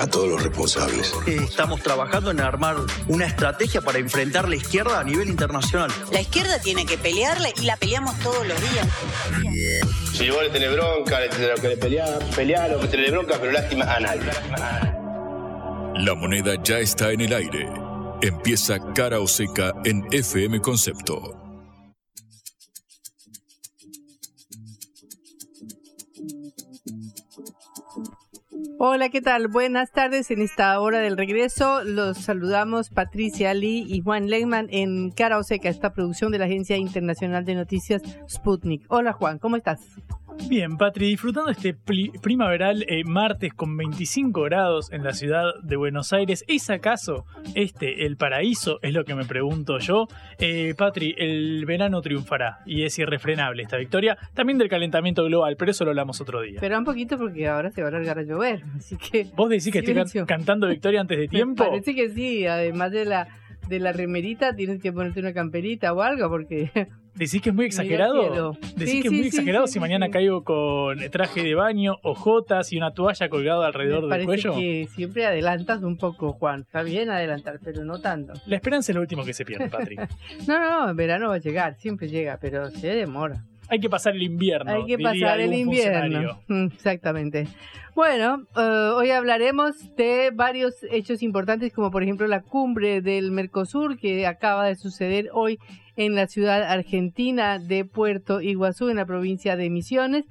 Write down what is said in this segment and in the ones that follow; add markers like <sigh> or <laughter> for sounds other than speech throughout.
A todos los responsables. Estamos trabajando en armar una estrategia para enfrentar la izquierda a nivel internacional. La izquierda tiene que pelearla y la peleamos todos los días. Si vos le tenés bronca, le tenés que le pelear, pelear o que tenés bronca, pero lástima a nadie. La moneda ya está en el aire. Empieza cara o seca en FM Concepto. Hola, ¿qué tal? Buenas tardes. En esta hora del regreso los saludamos Patricia Lee y Juan Legman en Cara o Seca, esta producción de la Agencia Internacional de Noticias Sputnik. Hola Juan, ¿cómo estás? Bien, Patri, disfrutando este primaveral eh, martes con 25 grados en la ciudad de Buenos Aires. ¿Es acaso este el paraíso? Es lo que me pregunto yo. Eh, Patri, el verano triunfará y es irrefrenable esta victoria. También del calentamiento global, pero eso lo hablamos otro día. Pero un poquito porque ahora se va a largar a llover, así que... ¿Vos decís que estoy cantando victoria antes de tiempo? parece que sí, además de la de la remerita tienes que ponerte una camperita o algo porque ¿Decís que es muy exagerado? ¿Decís que es muy exagerado si mañana caigo con traje de baño, ojotas y una toalla colgada alrededor del cuello? que siempre adelantas un poco, Juan. Está bien adelantar, pero no tanto. La esperanza es lo último que se pierde, Patrick. <laughs> no, no, en verano va a llegar, siempre llega, pero se demora. Hay que pasar el invierno. Hay que pasar el invierno. Mm, exactamente. Bueno, eh, hoy hablaremos de varios hechos importantes, como por ejemplo la cumbre del Mercosur que acaba de suceder hoy en la ciudad argentina de Puerto Iguazú, en la provincia de Misiones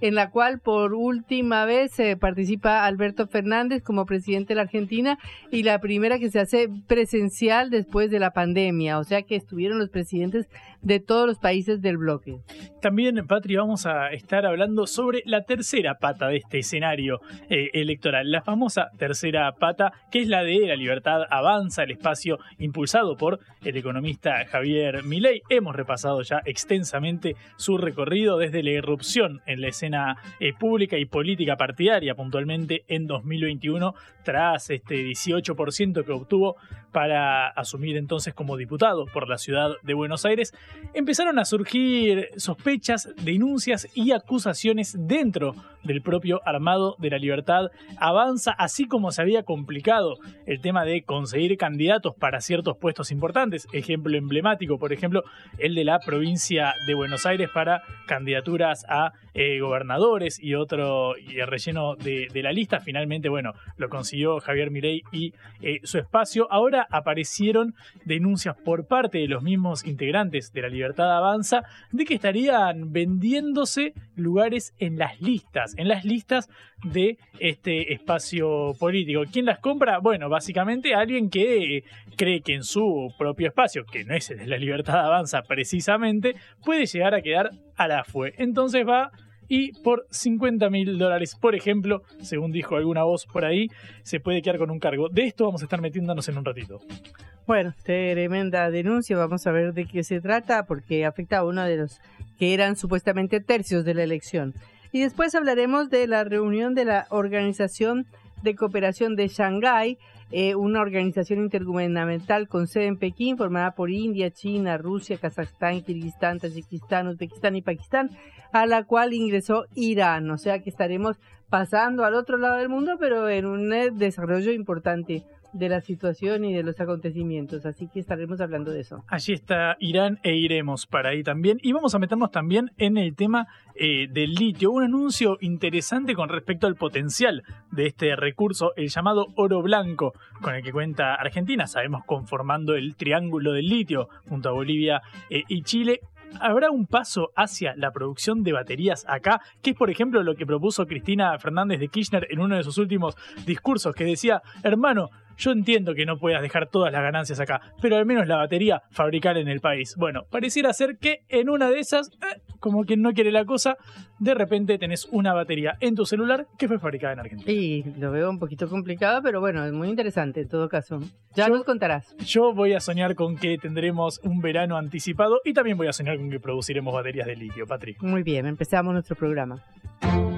en la cual por última vez eh, participa Alberto Fernández como presidente de la Argentina y la primera que se hace presencial después de la pandemia, o sea que estuvieron los presidentes de todos los países del bloque. También, Patri, vamos a estar hablando sobre la tercera pata de este escenario eh, electoral, la famosa tercera pata, que es la de la libertad avanza, el espacio impulsado por el economista Javier Milei. Hemos repasado ya extensamente su recorrido desde la irrupción en la escena eh, pública y política partidaria, puntualmente en 2021, tras este 18% que obtuvo para asumir entonces como diputado por la ciudad de Buenos Aires empezaron a surgir sospechas, denuncias y acusaciones dentro del propio Armado de la Libertad. Avanza así como se había complicado el tema de conseguir candidatos para ciertos puestos importantes. Ejemplo emblemático, por ejemplo, el de la provincia de Buenos Aires para candidaturas a eh, gobernadores y otro y el relleno de, la lista. Finalmente, bueno, lo consiguió Javier Mirey y eh, su espacio. Ahora aparecieron denuncias por parte de los mismos integrantes de la Libertad Avanza de que estarían vendiéndose lugares en las listas, en las listas de este espacio político. ¿Quién las compra? Bueno, básicamente alguien que cree que en su propio espacio, que no es el de la Libertad Avanza precisamente, puede llegar a quedar a la fue. Entonces va y por 50 mil dólares, por ejemplo, según dijo alguna voz por ahí, se puede quedar con un cargo. De esto vamos a estar metiéndonos en un ratito. Bueno, tremenda denuncia, vamos a ver de qué se trata, porque afecta a uno de los que eran supuestamente tercios de la elección. Y después hablaremos de la reunión de la Organización de Cooperación de Shanghái, eh, una organización intergubernamental con sede en Pekín, formada por India, China, Rusia, Kazajstán, Kirguistán, Tayikistán, Uzbekistán y Pakistán, a la cual ingresó Irán. O sea que estaremos pasando al otro lado del mundo, pero en un eh, desarrollo importante de la situación y de los acontecimientos. Así que estaremos hablando de eso. Allí está Irán e iremos para ahí también. Y vamos a meternos también en el tema eh, del litio. Un anuncio interesante con respecto al potencial de este recurso, el llamado oro blanco, con el que cuenta Argentina. Sabemos conformando el triángulo del litio junto a Bolivia eh, y Chile. ¿Habrá un paso hacia la producción de baterías acá? Que es, por ejemplo, lo que propuso Cristina Fernández de Kirchner en uno de sus últimos discursos, que decía, hermano, yo entiendo que no puedas dejar todas las ganancias acá, pero al menos la batería fabricar en el país. Bueno, pareciera ser que en una de esas eh, como quien no quiere la cosa, de repente tenés una batería en tu celular que fue fabricada en Argentina. Y lo veo un poquito complicado, pero bueno, es muy interesante en todo caso. Ya nos contarás. Yo voy a soñar con que tendremos un verano anticipado y también voy a soñar con que produciremos baterías de litio, Patrick. Muy bien, empezamos nuestro programa.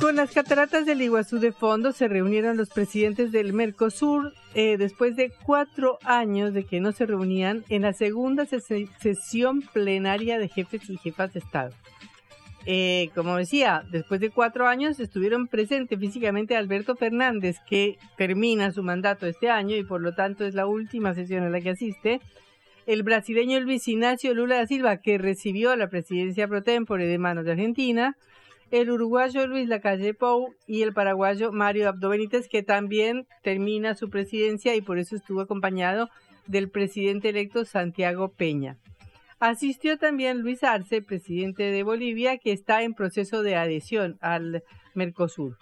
Con las cataratas del Iguazú de fondo se reunieron los presidentes del Mercosur eh, después de cuatro años de que no se reunían en la segunda ses- sesión plenaria de jefes y jefas de Estado. Eh, como decía, después de cuatro años estuvieron presentes físicamente Alberto Fernández, que termina su mandato este año y por lo tanto es la última sesión a la que asiste. El brasileño Luis Ignacio Lula da Silva, que recibió la presidencia pro tempore de manos de Argentina. El uruguayo Luis Lacalle Pou y el paraguayo Mario Abdo Benítez, que también termina su presidencia y por eso estuvo acompañado del presidente electo Santiago Peña. Asistió también Luis Arce, presidente de Bolivia, que está en proceso de adhesión al Mercosur.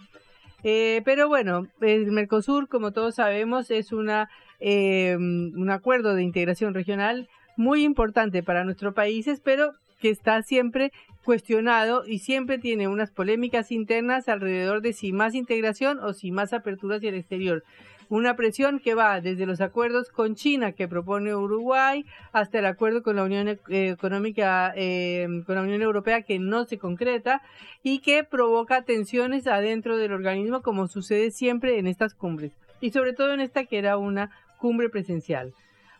Eh, pero bueno, el Mercosur, como todos sabemos, es una, eh, un acuerdo de integración regional muy importante para nuestros países, pero que está siempre cuestionado y siempre tiene unas polémicas internas alrededor de si más integración o si más apertura hacia el exterior. Una presión que va desde los acuerdos con China que propone Uruguay hasta el acuerdo con la Unión eh, Económica, eh, con la Unión Europea que no se concreta y que provoca tensiones adentro del organismo como sucede siempre en estas cumbres y sobre todo en esta que era una cumbre presencial.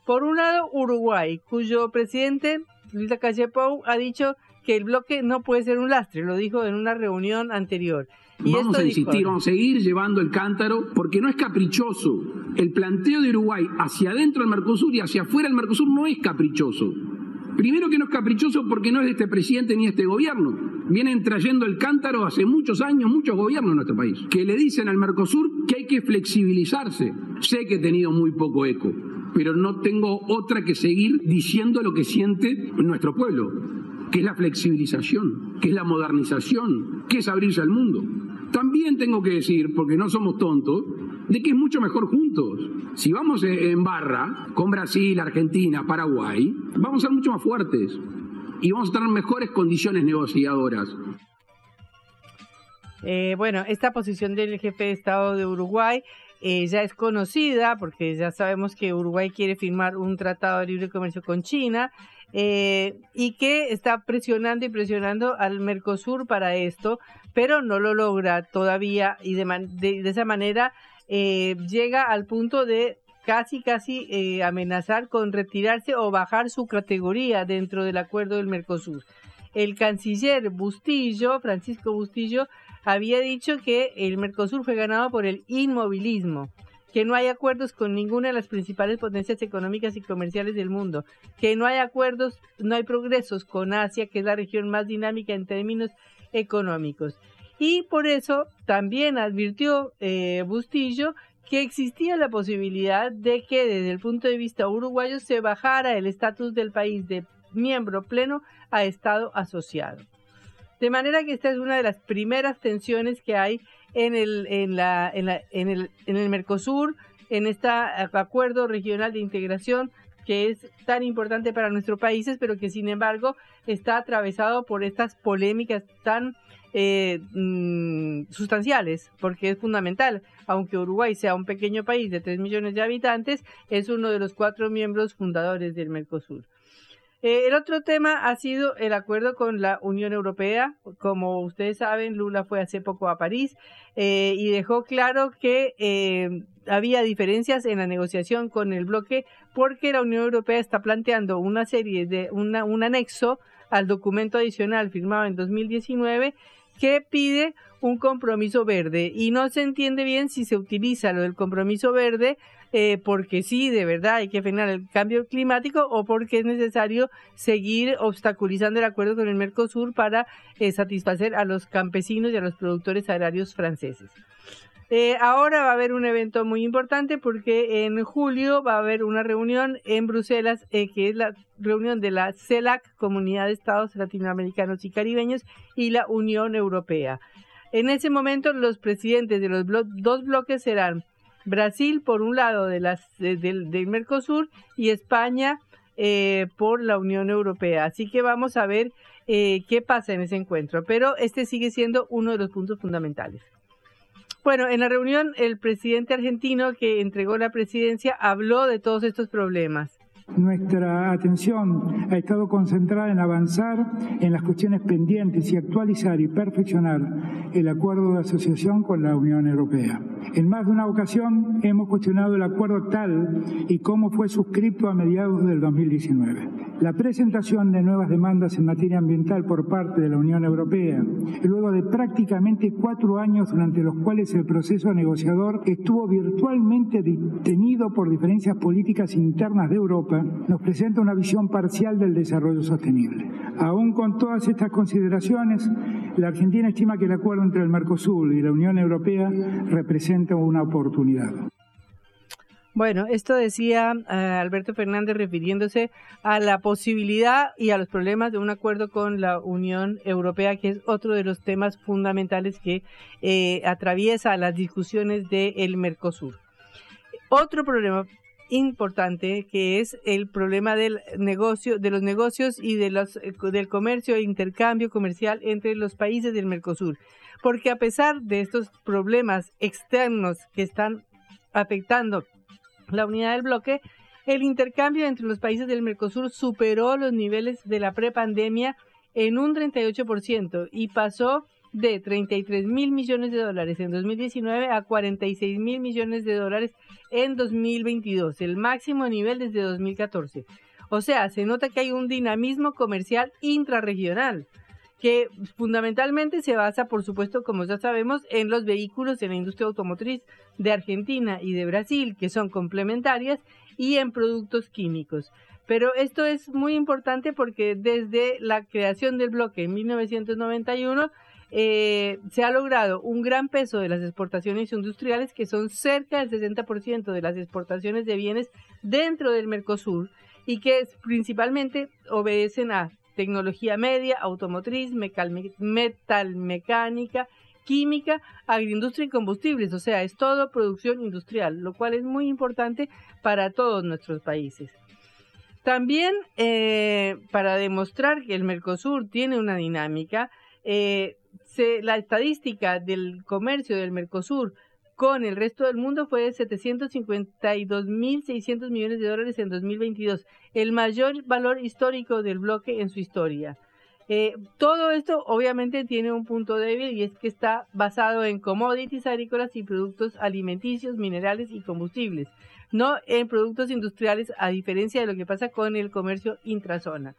Por un lado, Uruguay, cuyo presidente Luis Lacalle Pou ha dicho que el bloque no puede ser un lastre, lo dijo en una reunión anterior. Y vamos a dijo- insistir, vamos a seguir llevando el cántaro, porque no es caprichoso. El planteo de Uruguay hacia adentro del Mercosur y hacia afuera del Mercosur no es caprichoso. Primero que no es caprichoso porque no es de este presidente ni de este gobierno. Vienen trayendo el cántaro hace muchos años, muchos gobiernos en nuestro país, que le dicen al Mercosur que hay que flexibilizarse. Sé que he tenido muy poco eco, pero no tengo otra que seguir diciendo lo que siente nuestro pueblo, que es la flexibilización, que es la modernización, que es abrirse al mundo. También tengo que decir, porque no somos tontos, de que es mucho mejor juntos. Si vamos en barra con Brasil, Argentina, Paraguay, vamos a ser mucho más fuertes y vamos a tener mejores condiciones negociadoras. Eh, bueno, esta posición del jefe de Estado de Uruguay eh, ya es conocida porque ya sabemos que Uruguay quiere firmar un tratado de libre comercio con China eh, y que está presionando y presionando al Mercosur para esto, pero no lo logra todavía y de, de esa manera eh, llega al punto de casi, casi eh, amenazar con retirarse o bajar su categoría dentro del acuerdo del Mercosur. El canciller Bustillo, Francisco Bustillo, había dicho que el Mercosur fue ganado por el inmovilismo, que no hay acuerdos con ninguna de las principales potencias económicas y comerciales del mundo, que no hay acuerdos, no hay progresos con Asia, que es la región más dinámica en términos económicos. Y por eso también advirtió eh, Bustillo que existía la posibilidad de que desde el punto de vista uruguayo se bajara el estatus del país de miembro pleno a Estado asociado. De manera que esta es una de las primeras tensiones que hay en el, en la, en la- en el, en el Mercosur, en este acuerdo regional de integración que es tan importante para nuestros países, pero que sin embargo está atravesado por estas polémicas tan eh, mm, sustanciales, porque es fundamental. Aunque Uruguay sea un pequeño país de 3 millones de habitantes, es uno de los cuatro miembros fundadores del Mercosur. Eh, el otro tema ha sido el acuerdo con la Unión Europea. Como ustedes saben, Lula fue hace poco a París eh, y dejó claro que eh, había diferencias en la negociación con el bloque porque la Unión Europea está planteando una serie de una, un anexo al documento adicional firmado en 2019 que pide un compromiso verde y no se entiende bien si se utiliza lo del compromiso verde eh, porque sí, de verdad hay que frenar el cambio climático o porque es necesario seguir obstaculizando el acuerdo con el Mercosur para eh, satisfacer a los campesinos y a los productores agrarios franceses. Eh, ahora va a haber un evento muy importante porque en julio va a haber una reunión en Bruselas, que es la reunión de la CELAC, Comunidad de Estados Latinoamericanos y Caribeños, y la Unión Europea. En ese momento los presidentes de los dos bloques serán Brasil por un lado de las, del, Mercosur y España eh, por la Unión Europea. Así que vamos a ver qué pasa en ese encuentro. Pero este sigue siendo uno de los puntos fundamentales. Bueno, en la reunión el presidente argentino que entregó la presidencia habló de todos estos problemas. Nuestra atención ha estado concentrada en avanzar en las cuestiones pendientes y actualizar y perfeccionar el acuerdo de asociación con la Unión Europea. En más de una ocasión hemos cuestionado el acuerdo tal y cómo fue suscrito a mediados del 2019. La presentación de nuevas demandas en materia ambiental por parte de la Unión Europea, luego de prácticamente cuatro años durante los cuales el proceso negociador estuvo virtualmente detenido por diferencias políticas internas de Europa, nos presenta una visión parcial del desarrollo sostenible. Aún con todas estas consideraciones, la Argentina estima que el acuerdo entre el Mercosur y la Unión Europea representa una oportunidad. Bueno, esto decía eh, Alberto Fernández refiriéndose a la posibilidad y a los problemas de un acuerdo con la Unión Europea, que es otro de los temas fundamentales que eh, atraviesa las discusiones del Mercosur. Otro problema importante que es el problema del negocio, de los negocios y de los, eh, del comercio e intercambio comercial entre los países del Mercosur. Porque a pesar de estos problemas externos que están afectando la unidad del bloque, el intercambio entre los países del Mercosur superó los niveles de la prepandemia en un 38% y pasó de 33 mil millones de dólares en 2019 a 46 mil millones de dólares en 2022, el máximo nivel desde 2014. O sea, se nota que hay un dinamismo comercial intrarregional que fundamentalmente se basa, por supuesto, como ya sabemos, en los vehículos en la industria automotriz de Argentina y de Brasil, que son complementarias, y en productos químicos. Pero esto es muy importante porque desde la creación del bloque en 1991 eh, se ha logrado un gran peso de las exportaciones industriales, que son cerca del 60% de las exportaciones de bienes dentro del Mercosur y que principalmente obedecen a tecnología media, automotriz, metalmecánica, química, agroindustria y combustibles, o sea, es todo producción industrial, lo cual es muy importante para todos nuestros países. También eh, para demostrar que el Mercosur tiene una dinámica, eh, la estadística del comercio del Mercosur con el resto del mundo fue de 752.600 millones de dólares en 2022, el mayor valor histórico del bloque en su historia. Eh, todo esto obviamente tiene un punto débil y es que está basado en commodities agrícolas y productos alimenticios, minerales y combustibles, no en productos industriales a diferencia de lo que pasa con el comercio intrazona.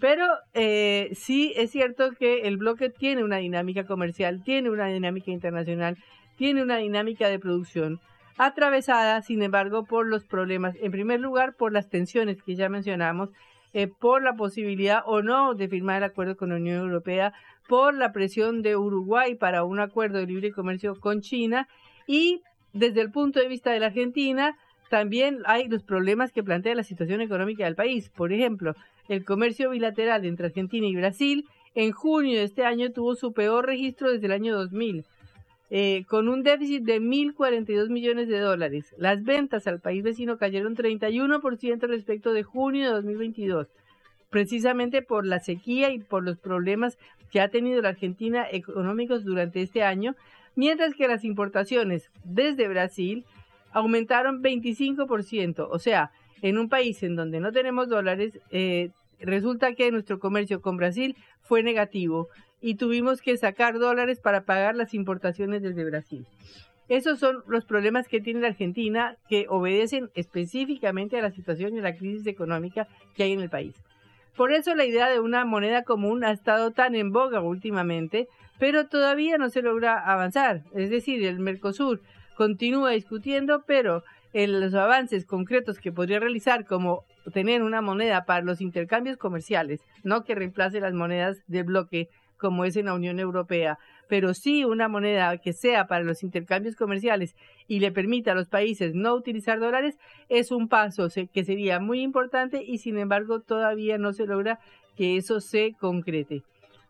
Pero eh, sí es cierto que el bloque tiene una dinámica comercial, tiene una dinámica internacional, tiene una dinámica de producción atravesada, sin embargo, por los problemas. En primer lugar, por las tensiones que ya mencionamos, eh, por la posibilidad o no de firmar el acuerdo con la Unión Europea, por la presión de Uruguay para un acuerdo de libre comercio con China y desde el punto de vista de la Argentina, también hay los problemas que plantea la situación económica del país. Por ejemplo, el comercio bilateral entre Argentina y Brasil en junio de este año tuvo su peor registro desde el año 2000, eh, con un déficit de 1.042 millones de dólares. Las ventas al país vecino cayeron 31% respecto de junio de 2022, precisamente por la sequía y por los problemas que ha tenido la Argentina económicos durante este año, mientras que las importaciones desde Brasil aumentaron 25%. O sea, en un país en donde no tenemos dólares, eh, resulta que nuestro comercio con Brasil fue negativo y tuvimos que sacar dólares para pagar las importaciones desde Brasil. Esos son los problemas que tiene la Argentina que obedecen específicamente a la situación y a la crisis económica que hay en el país. Por eso la idea de una moneda común ha estado tan en boga últimamente, pero todavía no se logra avanzar. Es decir, el Mercosur continúa discutiendo, pero en los avances concretos que podría realizar, como tener una moneda para los intercambios comerciales, no que reemplace las monedas de bloque como es en la Unión Europea, pero sí una moneda que sea para los intercambios comerciales y le permita a los países no utilizar dólares, es un paso que sería muy importante y sin embargo todavía no se logra que eso se concrete.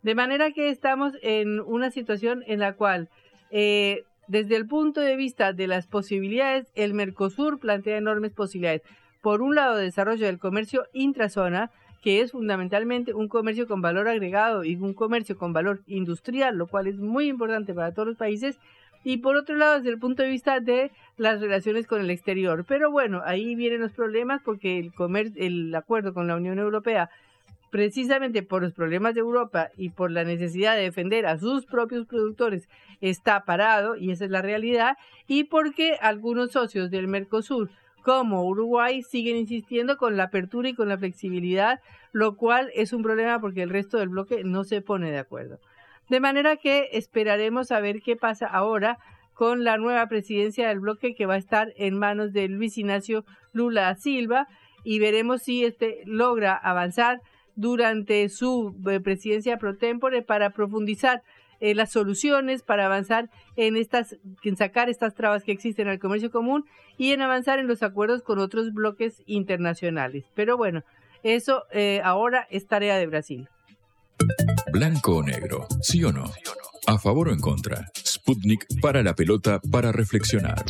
De manera que estamos en una situación en la cual, eh, desde el punto de vista de las posibilidades, el Mercosur plantea enormes posibilidades. Por un lado, desarrollo del comercio intrazona, que es fundamentalmente un comercio con valor agregado y un comercio con valor industrial, lo cual es muy importante para todos los países. Y por otro lado, desde el punto de vista de las relaciones con el exterior. Pero bueno, ahí vienen los problemas porque el, comer el acuerdo con la Unión Europea precisamente por los problemas de Europa y por la necesidad de defender a sus propios productores está parado, y esa es la realidad, y porque algunos socios del Mercosur, como Uruguay, siguen insistiendo con la apertura y con la flexibilidad, lo cual es un problema porque el resto del bloque no se pone de acuerdo. De manera que esperaremos a ver qué pasa ahora con la nueva presidencia del bloque que va a estar en manos de Luis Ignacio Lula Silva y veremos si este logra avanzar durante su eh, presidencia pro tempore para profundizar eh, las soluciones, para avanzar en estas, en sacar estas trabas que existen al comercio común y en avanzar en los acuerdos con otros bloques internacionales. Pero bueno, eso eh, ahora es tarea de Brasil. Blanco o negro, sí o no. A favor o en contra. Sputnik para la pelota para reflexionar.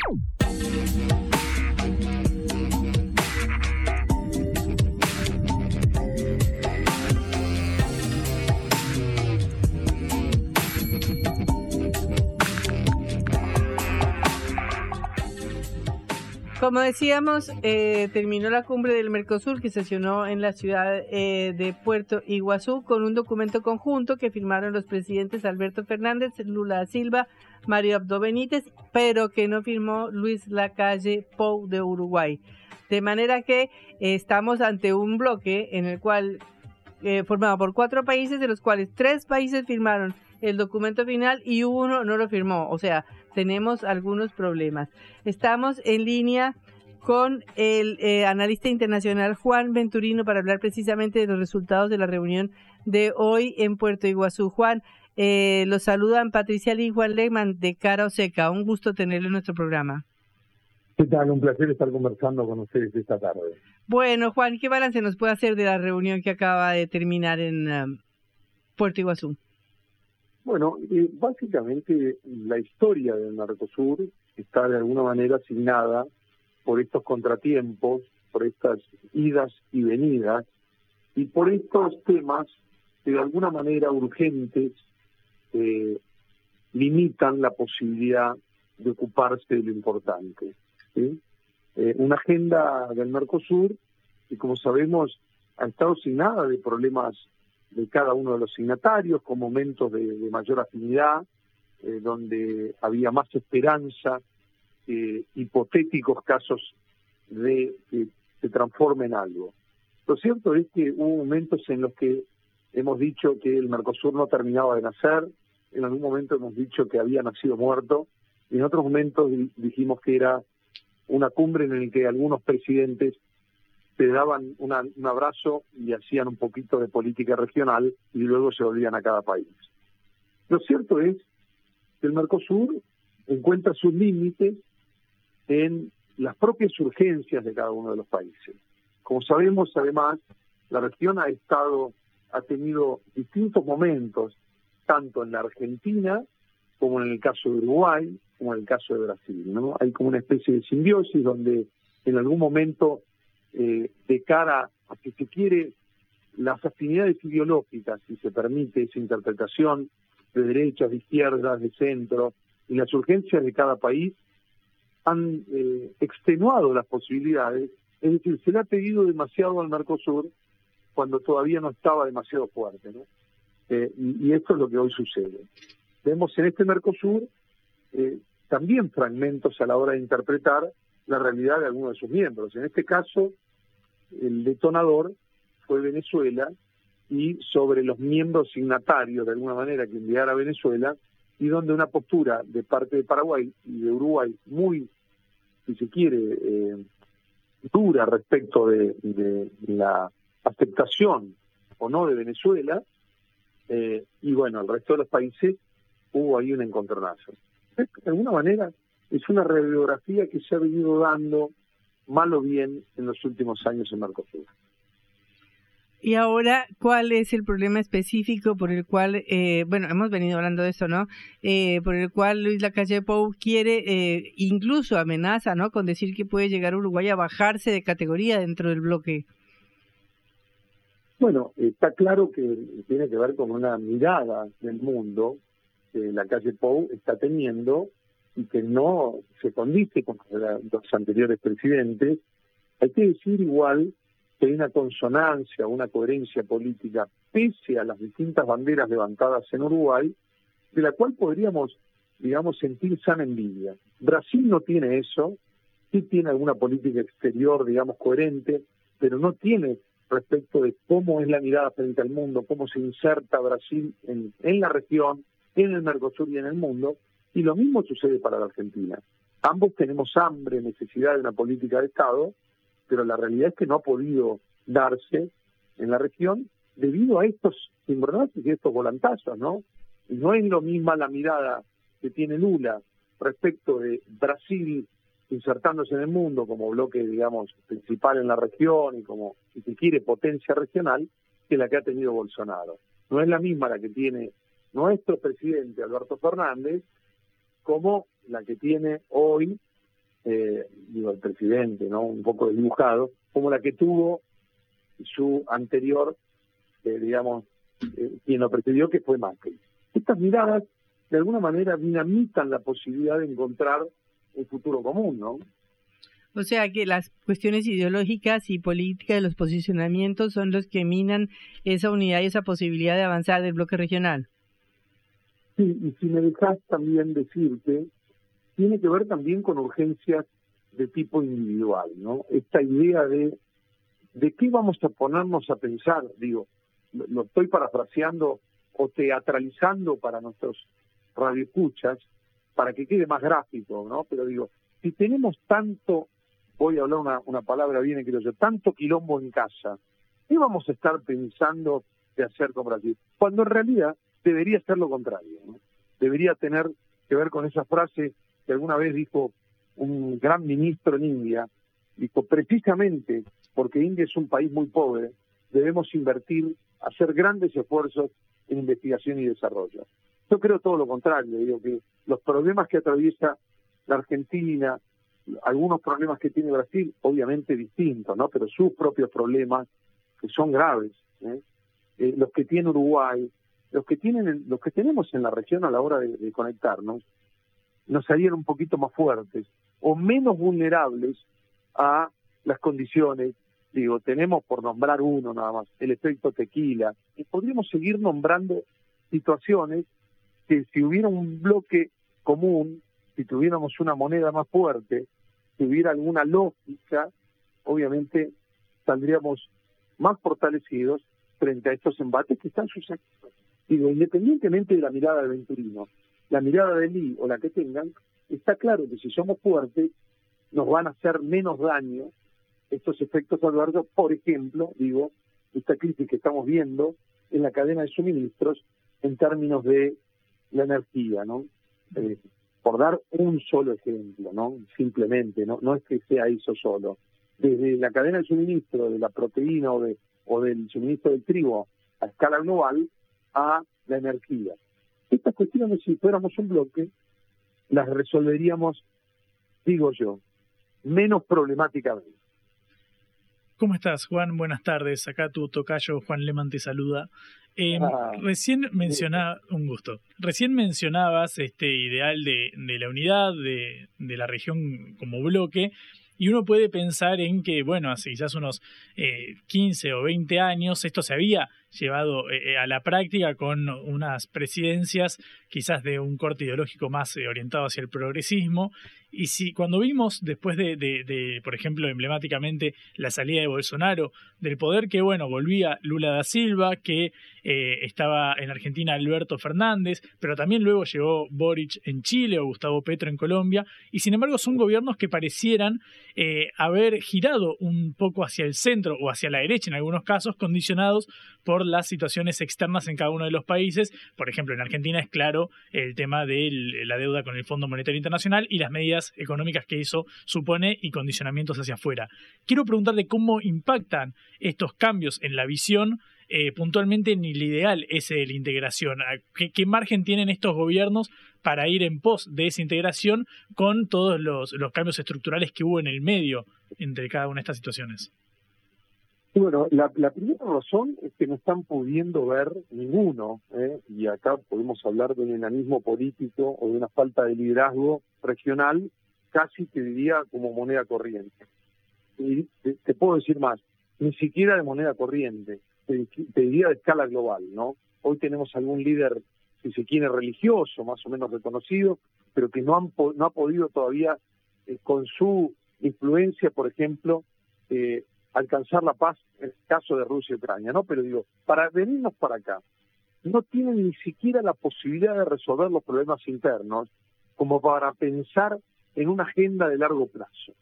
Como decíamos, eh, terminó la cumbre del Mercosur que sesionó en la ciudad eh, de Puerto Iguazú con un documento conjunto que firmaron los presidentes Alberto Fernández, Lula Silva, Mario Abdo Benítez, pero que no firmó Luis Lacalle Pou de Uruguay. De manera que eh, estamos ante un bloque en el cual, formado por cuatro países, de los cuales tres países firmaron el documento final y uno no lo firmó. O sea, tenemos algunos problemas. Estamos en línea con el eh, analista internacional Juan Venturino para hablar precisamente de los resultados de la reunión de hoy en Puerto Iguazú. Juan, eh, los saludan Patricia Lee y Juan Legman de Cara Seca. Un gusto tenerlo en nuestro programa. ¿Qué tal? Un placer estar conversando con ustedes esta tarde. Bueno, Juan, ¿qué balance nos puede hacer de la reunión que acaba de terminar en um, Puerto Iguazú? Bueno, básicamente la historia del Mercosur está de alguna manera asignada por estos contratiempos, por estas idas y venidas, y por estos temas que de alguna manera urgentes eh, limitan la posibilidad de ocuparse de lo importante. Eh, una agenda del Mercosur que, como sabemos, ha estado asignada de problemas de cada uno de los signatarios, con momentos de, mayor afinidad, eh, donde había más esperanza, eh, hipotéticos casos de que se transforme en algo. Lo cierto es que hubo momentos en los que hemos dicho que el Mercosur no terminaba de nacer, en algún momento hemos dicho que había nacido muerto, y en otros momentos dijimos que era una cumbre en la que algunos presidentes se daban un abrazo y hacían un poquito de política regional y luego se volvían a cada país. Lo cierto es que el Mercosur encuentra sus límites en las propias urgencias de cada uno de los países. Como sabemos, además, la región ha estado, ha tenido distintos momentos, tanto en la Argentina como en el caso de Uruguay, como en el caso de Brasil. ¿no? Hay como una especie de simbiosis donde en algún momento eh, de cara a que se quiere las afinidades ideológicas, si se permite esa interpretación, de derechas, de izquierdas, de centro, y las urgencias de cada país han eh, extenuado las posibilidades, es decir, se le ha pedido demasiado al Mercosur cuando todavía no estaba demasiado fuerte, ¿no? Eh, y, esto es lo que hoy sucede. Vemos en este Mercosur también fragmentos a la hora de interpretar la realidad de algunos de sus miembros. En este caso, el detonador fue Venezuela y sobre los miembros signatarios, de alguna manera, que enviara Venezuela, y donde una postura de parte de Paraguay y de Uruguay muy, si se quiere, eh, dura respecto de, la aceptación o no de Venezuela, eh, y bueno, el resto de los países hubo ahí un encontronazo. De alguna manera es una radiografía que se ha venido dando mal o bien en los últimos años en Mercosur. Y ahora, ¿cuál es el problema específico por el cual, eh, bueno, hemos venido hablando de eso, ¿no? Eh, por el cual Luis Lacalle Pou quiere, eh, incluso amenaza, ¿no? Con decir que puede llegar Uruguay a bajarse de categoría dentro del bloque. Bueno, está claro que tiene que ver con una mirada del mundo que la calle Pou está teniendo y que no se condice con los anteriores presidentes. Hay que decir igual que hay una consonancia, una coherencia política, pese a las distintas banderas levantadas en Uruguay, de la cual podríamos, digamos, sentir sana envidia. Brasil no tiene eso, sí tiene alguna política exterior, digamos, coherente, pero no tiene respecto de cómo es la mirada frente al mundo, cómo se inserta Brasil en, en la región, en el Mercosur y en el mundo, y lo mismo sucede para la Argentina. Ambos tenemos hambre, necesidad de una política de Estado, pero la realidad es que no ha podido darse en la región debido a estos cimbronazos y estos volantazos, ¿no? No es lo misma la mirada que tiene Lula respecto de Brasil insertándose en el mundo como bloque, digamos, principal en la región y como, si se quiere, potencia regional, que la que ha tenido Bolsonaro. No es la misma la que tiene nuestro presidente Alberto Fernández como la que tiene hoy eh, digo, el presidente, ¿no? Un poco dibujado, como la que tuvo su anterior, eh, digamos, eh, quien lo precedió, que fue Macri. Estas miradas, de alguna manera, dinamitan la posibilidad de encontrar un futuro común, ¿no? O sea que las cuestiones ideológicas y políticas de los posicionamientos son los que minan esa unidad y esa posibilidad de avanzar del bloque regional. Sí, y si me dejas también decirte tiene que ver también con urgencias de tipo individual, ¿no? Esta idea de de qué vamos a ponernos a pensar, digo, lo estoy parafraseando o teatralizando para nuestros radioescuchas, para que quede más gráfico, ¿no? Pero digo, si tenemos tanto, voy a hablar una, una palabra bien creo yo, tanto quilombo en casa, ¿qué vamos a estar pensando de hacer con Brasil? Cuando en realidad debería ser lo contrario, ¿no? Debería tener que ver con esa frase que alguna vez dijo un gran ministro en India, dijo, precisamente porque India es un país muy pobre, debemos invertir, hacer grandes esfuerzos en investigación y desarrollo. Yo creo todo lo contrario, digo que los problemas que atraviesa la Argentina, algunos problemas que tiene Brasil, obviamente distintos, ¿no? Pero sus propios problemas, que son graves, ¿eh? Eh, los que tiene Uruguay, los que tienen, los que tenemos en la región a la hora de conectarnos, nos salieron un poquito más fuertes o menos vulnerables a las condiciones. Digo, tenemos por nombrar uno nada más, el efecto tequila, y podríamos seguir nombrando situaciones que si hubiera un bloque común, si tuviéramos una moneda más fuerte, si hubiera alguna lógica, obviamente saldríamos más fortalecidos frente a estos embates que están sucediendo. Digo, independientemente de la mirada del Venturino, la mirada de Lee o la que tengan, está claro que si somos fuertes, nos van a hacer menos daño estos efectos adversos, por ejemplo, digo, esta crisis que estamos viendo en la cadena de suministros en términos de la energía, ¿no? Eh, por dar un solo ejemplo, ¿no? Simplemente, ¿no? No es que sea eso solo. Desde la cadena de suministro de la proteína o, de, o del suministro del trigo a escala global a la energía. Estas cuestiones, si fuéramos un bloque, las resolveríamos, digo yo, menos problemáticamente. ¿Cómo estás, Juan? Buenas tardes. Acá tu tocayo Juan Leman te saluda. Em, ah, recién mencionaba, un gusto. Recién mencionabas este ideal de, de la unidad de, de, la región como bloque y uno puede pensar en que, bueno, hace quizás unos 15 eh, o 20 años esto se había llevado eh, eh, a la práctica con unas presidencias quizás de un corte ideológico más orientado hacia el progresismo. Y si cuando vimos después de, por ejemplo, emblemáticamente la salida de Bolsonaro del poder, que bueno, volvía Lula da Silva, que eh, estaba en Argentina Alberto Fernández, pero también luego llegó Boric en Chile o Gustavo Petro en Colombia, y sin embargo son gobiernos que parecieran eh, haber girado un poco hacia el centro o hacia la derecha en algunos casos, condicionados por las situaciones externas en cada uno de los países. Por ejemplo, en Argentina es claro el tema de la deuda con el Fondo Monetario Internacional y las medidas económicas que eso supone y condicionamientos hacia afuera. Quiero preguntarle cómo impactan estos cambios en la visión eh, puntualmente en el ideal ese de la integración. ¿Qué, margen tienen estos gobiernos para ir en pos de esa integración con todos los, cambios estructurales que hubo en el medio entre cada una de estas situaciones? Bueno, la, primera razón es que no están pudiendo ver ninguno, ¿eh? y acá podemos hablar de un enanismo político o de una falta de liderazgo regional, casi te diría como moneda corriente. Y te puedo decir más, ni siquiera de moneda corriente te, diría de escala global, ¿no? Hoy tenemos algún líder, si se quiere, religioso, más o menos reconocido, pero que no, han, no ha podido todavía, eh, con su influencia, por ejemplo, eh, alcanzar la paz en el caso de Rusia y Ucrania, ¿no? Pero digo, para venirnos para acá, no tienen ni siquiera la posibilidad de resolver los problemas internos como para pensar en una agenda de largo plazo.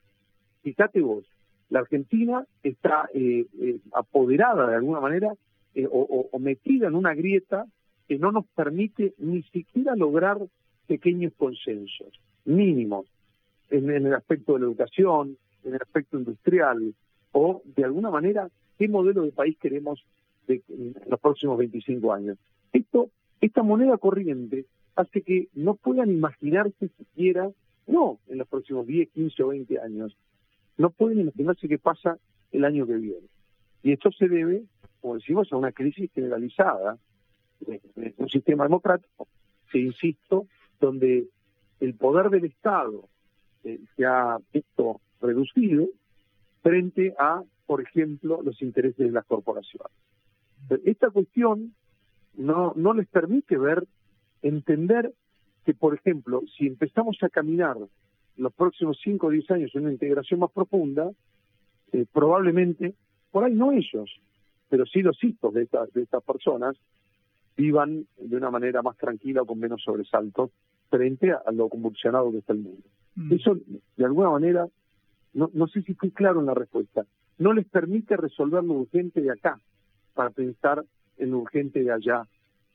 Fíjate vos, la Argentina está eh, eh, apoderada de alguna manera eh, o, metida en una grieta que no nos permite ni siquiera lograr pequeños consensos mínimos en, el aspecto de la educación, en el aspecto industrial o de alguna manera qué modelo de país queremos en los próximos 25 años. Esto, esta moneda corriente hace que no puedan imaginarse siquiera, no en los próximos 10, 15 o 20 años, no pueden imaginarse qué pasa el año que viene. Y esto se debe, como decimos, a una crisis generalizada de, un sistema democrático, que insisto, donde el poder del Estado eh, se ha visto reducido frente a, por ejemplo, los intereses de las corporaciones. Esta cuestión no, no les permite ver, entender que, por ejemplo, si empezamos a caminar los próximos 5 o 10 años en una integración más profunda, eh, probablemente, por ahí no ellos, pero sí los hijos de estas, de estas personas, vivan de una manera más tranquila o con menos sobresaltos frente a, lo convulsionado que está el mundo. Mm. Eso, de alguna manera, no, no sé si fui claro en la respuesta, no les permite resolver lo urgente de acá para pensar en lo urgente de allá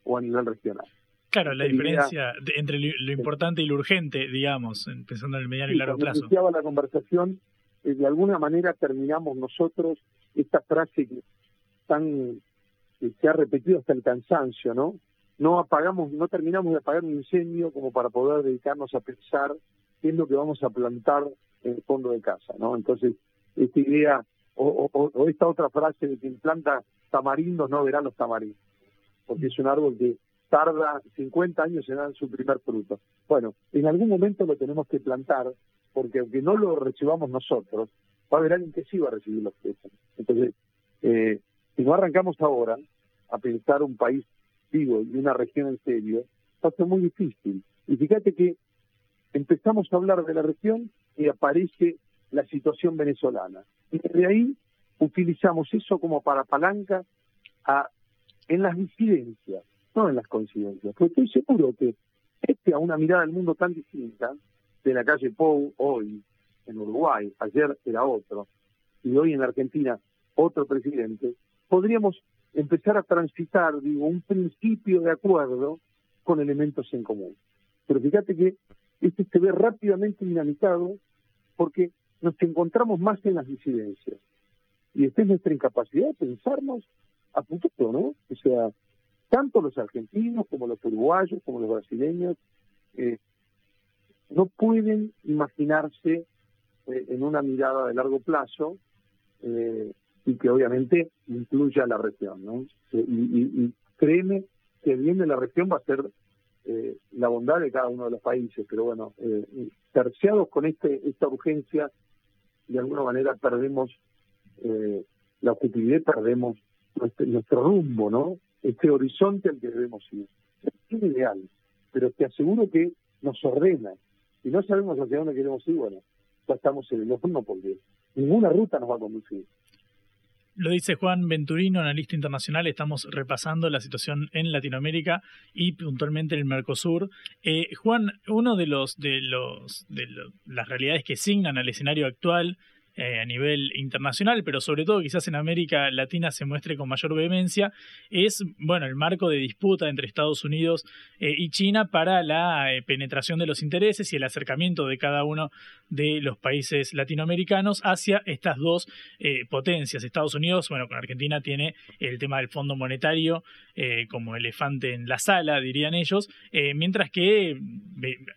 o a nivel regional. Claro, la diferencia entre lo, importante y lo urgente, digamos, pensando en el mediano y largo plazo. la conversación, eh, de alguna manera terminamos nosotros esta frase que tan se ha repetido hasta el cansancio, ¿no? No apagamos, no terminamos de apagar un incendio como para poder dedicarnos a pensar qué es lo que vamos a plantar en el fondo de casa, ¿no? Entonces, esta idea o, esta otra frase de quien planta tamarindos no verá los tamarindos, porque es un árbol que tarda 50 años en dar su primer fruto. Bueno, en algún momento lo tenemos que plantar, porque aunque no lo recibamos nosotros, va a haber alguien que sí va a recibir los frutos. Entonces, eh, si no arrancamos ahora a pensar un país vivo y una región en serio, va a ser muy difícil. Y fíjate que empezamos a hablar de la región y aparece la situación venezolana. Y desde ahí utilizamos eso como para palanca en las disidencias no en las coincidencias. Porque estoy seguro que este a una mirada del mundo tan distinta, de la calle Pou hoy en Uruguay, ayer era otro, y hoy en Argentina otro presidente, podríamos empezar a transitar, digo, un principio de acuerdo con elementos en común. Pero fíjate que este se ve rápidamente dinamitado porque nos encontramos más en las disidencias. Y esta es nuestra incapacidad de pensarnos a futuro, ¿no? O sea, tanto los argentinos como los uruguayos, como los brasileños, eh, no pueden imaginarse eh, en una mirada de largo plazo eh, y que obviamente incluya la región. ¿no? Y, créeme que bien de la región va a ser la bondad de cada uno de los países, pero bueno, terciados con este, esta urgencia, de alguna manera perdemos la objetividad, perdemos nuestro, nuestro rumbo, ¿no? este horizonte al que debemos ir. Es ideal, pero te aseguro que nos ordena. Si no sabemos hacia dónde queremos ir, bueno, ya estamos en el horno porque ninguna ruta nos va a conducir. Lo dice Juan Venturino, analista internacional. Estamos repasando la situación en Latinoamérica y puntualmente en el Mercosur. Eh, Juan, uno de los de los de las realidades que signan al escenario actual eh, a nivel internacional, pero sobre todo quizás en América Latina se muestre con mayor vehemencia, es bueno el marco de disputa entre Estados Unidos eh, y China para la eh, penetración de los intereses y el acercamiento de cada uno de los países latinoamericanos hacia estas dos potencias. Estados Unidos, bueno, con Argentina tiene el tema del Fondo Monetario como elefante en la sala, dirían ellos, mientras que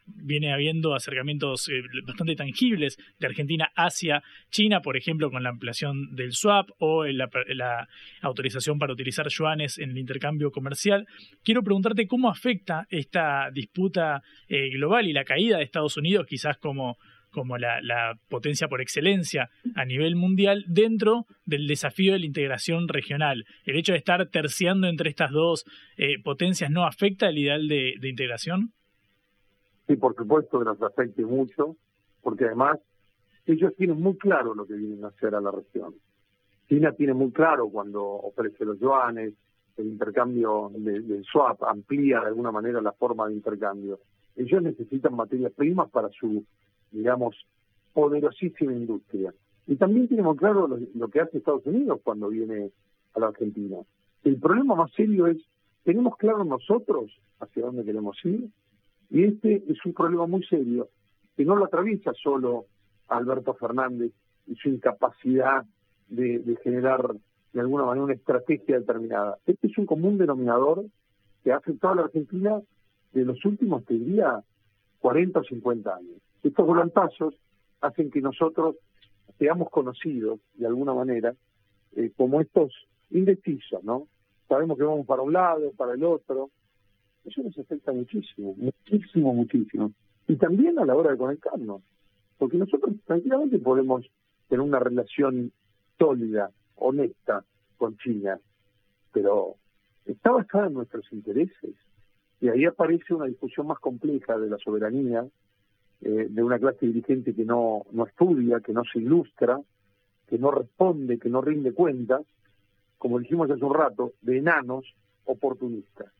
viene habiendo acercamientos bastante tangibles de Argentina hacia China, por ejemplo, con la ampliación del swap o la, autorización para utilizar yuanes en el intercambio comercial. Quiero preguntarte cómo afecta esta disputa eh, global y la caída de Estados Unidos, quizás como, como la, potencia por excelencia a nivel mundial, dentro del desafío de la integración regional. ¿El hecho de estar terciando entre estas dos eh, potencias no afecta el ideal de, de integración? Sí, por supuesto que nos afecte mucho, porque además ellos tienen muy claro lo que vienen a hacer a la región. China tiene muy claro cuando ofrece los yuanes, el intercambio del swap, amplía de alguna manera la forma de intercambio. Ellos necesitan materias primas para su, digamos, poderosísima industria. Y también tenemos claro lo, que hace Estados Unidos cuando viene a la Argentina. El problema más serio es, ¿tenemos claro nosotros hacia dónde queremos ir? Y este es un problema muy serio, que no lo atraviesa solo Alberto Fernández y su incapacidad de, generar de alguna manera una estrategia determinada. Este es un común denominador que ha afectado a la Argentina de los últimos, te diría, 40 o 50 años. Estos volantazos hacen que nosotros seamos conocidos de alguna manera eh, como estos indecisos, ¿no? Sabemos que vamos para un lado, para el otro. Eso nos afecta muchísimo, muchísimo, muchísimo. Y también a la hora de conectarnos. Porque nosotros tranquilamente podemos tener una relación sólida, honesta con China, pero está basada en nuestros intereses. Y ahí aparece una discusión más compleja de la soberanía, eh, de una clase dirigente que no, no estudia, que no se ilustra, que no responde, que no rinde cuentas, como dijimos hace un rato, de enanos oportunistas.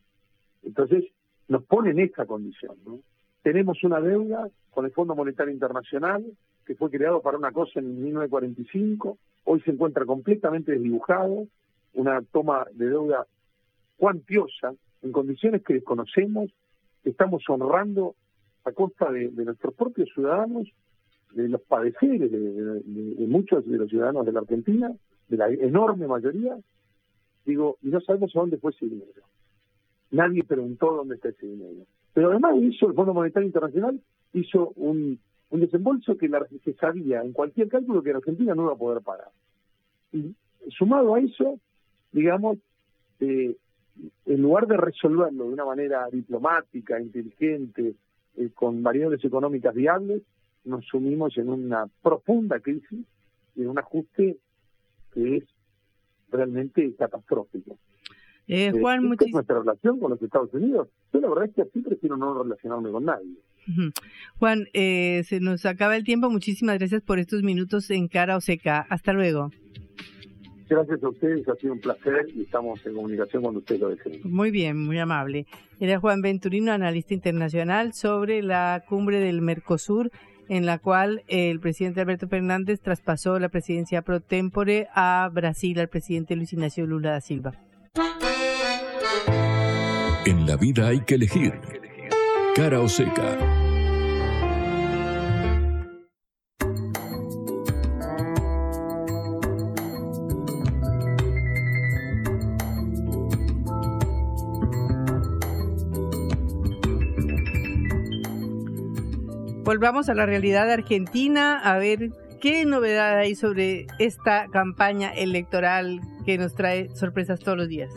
Entonces, nos pone en esta condición, ¿no? Tenemos una deuda con el Fondo Monetario Internacional, que fue creado para una cosa en 1945, hoy se encuentra completamente desdibujado, una toma de deuda cuantiosa, en condiciones que desconocemos, estamos honrando a costa de, nuestros propios ciudadanos, de los padeceres de, muchos de los ciudadanos de la Argentina, de la enorme mayoría, digo, y no sabemos a dónde fue ese dinero. Nadie preguntó dónde está ese dinero. Pero además hizo el Fondo Monetario Internacional hizo un, desembolso que, la, sabía en cualquier cálculo que la Argentina no iba a poder pagar. Y sumado a eso, digamos, eh, en lugar de resolverlo de una manera diplomática, inteligente, eh, con variables económicas viables, nos sumimos en una profunda crisis en un ajuste que es realmente catastrófico. Eh, Juan, eh, nuestra relación con los Estados Unidos. Yo la verdad es que así prefiero no relacionarme con nadie. Juan, eh, se nos acaba el tiempo. Muchísimas gracias por estos minutos en Cara o Seca. Hasta luego. Gracias a ustedes, ha sido un placer y estamos en comunicación cuando ustedes lo deseen. Muy bien, muy amable. Era Juan Venturino, analista internacional, sobre la cumbre del Mercosur, en la cual el presidente Alberto Fernández traspasó la presidencia pro tempore a Brasil al presidente Luis Ignacio Lula da Silva. En la vida hay que elegir. Cara o seca. Volvamos a la realidad argentina a ver qué novedad hay sobre esta campaña electoral que nos trae sorpresas todos los días.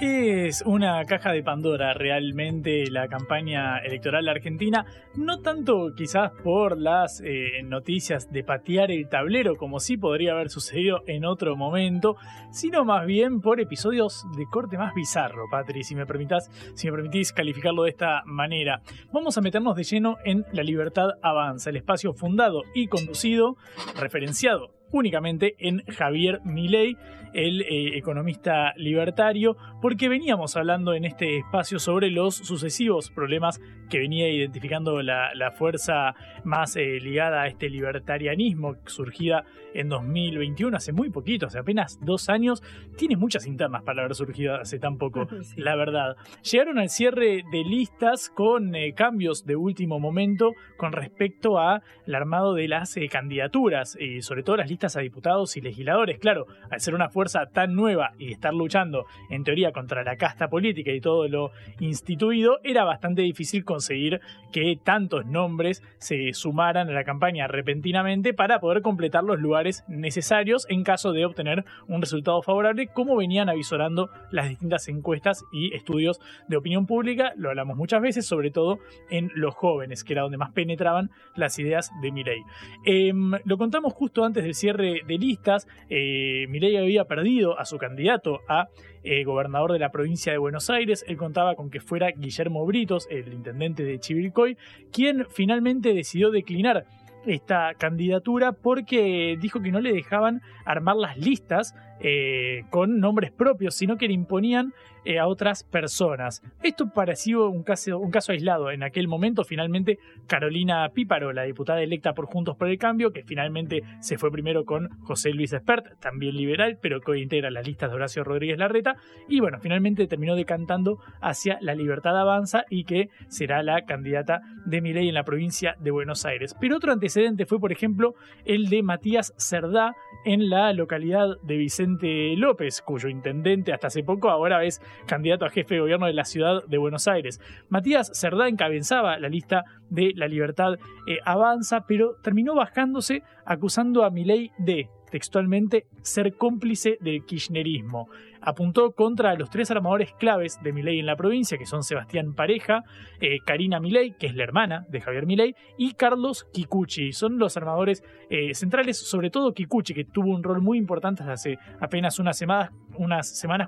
Es una caja de Pandora realmente la campaña electoral argentina, no tanto quizás por las eh, noticias de patear el tablero como sí podría haber sucedido en otro momento, sino más bien por episodios de corte más bizarro, Patri, si me permitas, si me permitís calificarlo de esta manera. Vamos a meternos de lleno en La Libertad Avanza, el espacio fundado y conducido, referenciado únicamente en Javier Milei, el eh, economista libertario, porque veníamos hablando en este espacio sobre los sucesivos problemas que venía identificando la, fuerza más eh, ligada a este libertarianismo surgida en 2021, hace muy poquito, hace apenas dos años. Tiene muchas internas para haber surgido hace tan poco, <laughs> la verdad. Llegaron al cierre de listas con eh, cambios de último momento con respecto al armado de las candidaturas, sobre todo las listas a diputados y legisladores. Claro, al ser una fuerza tan nueva y estar luchando en teoría contra la casta política y todo lo instituido, era bastante difícil conseguir que tantos nombres se sumaran a la campaña repentinamente para poder completar los lugares necesarios en caso de obtener un resultado favorable, como venían avisorando las distintas encuestas y estudios de opinión pública. Lo hablamos muchas veces, sobre todo en los jóvenes, que era donde más penetraban las ideas de Milei. Em, lo contamos justo antes del cierre de listas. Eh, Milei había perdido a su candidato a eh, gobernador de la provincia de Buenos Aires. Él contaba con que fuera Guillermo Britos, el intendente de Chivilcoy, quien finalmente decidió declinar esta candidatura porque dijo que no le dejaban armar las listas eh, con nombres propios, sino que le imponían eh, a otras personas. Esto pareció un caso, aislado. En aquel momento, finalmente, Carolina Píparo, la diputada electa por Juntos por el Cambio, que finalmente se fue primero con José Luis Espert, también liberal, pero que hoy integra las listas de Horacio Rodríguez Larreta, y bueno, finalmente terminó decantando hacia la Libertad Avanza y que será la candidata de Milei en la provincia de Buenos Aires. Pero otro antecedente fue, por ejemplo, el de Matías Cerdá en la localidad de Vicente López, cuyo intendente hasta hace poco ahora es candidato a jefe de gobierno de la ciudad de Buenos Aires. Matías Cerdá encabezaba la lista de La Libertad eh, Avanza, pero terminó bajándose acusando a Milei de textualmente ser cómplice del kirchnerismo apuntó contra los tres armadores claves de Milei en la provincia, que son Sebastián Pareja, eh, Karina Milei, que es la hermana de Javier Milei, y Carlos Kikuchi. Son los armadores eh, centrales, sobre todo Kikuchi, que tuvo un rol muy importante hace apenas unas semanas,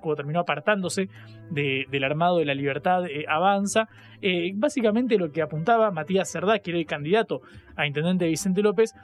cuando terminó apartándose del armado de la libertad eh, avanza. básicamente lo que apuntaba Matías Cerdá, que era el candidato a intendente Vicente López,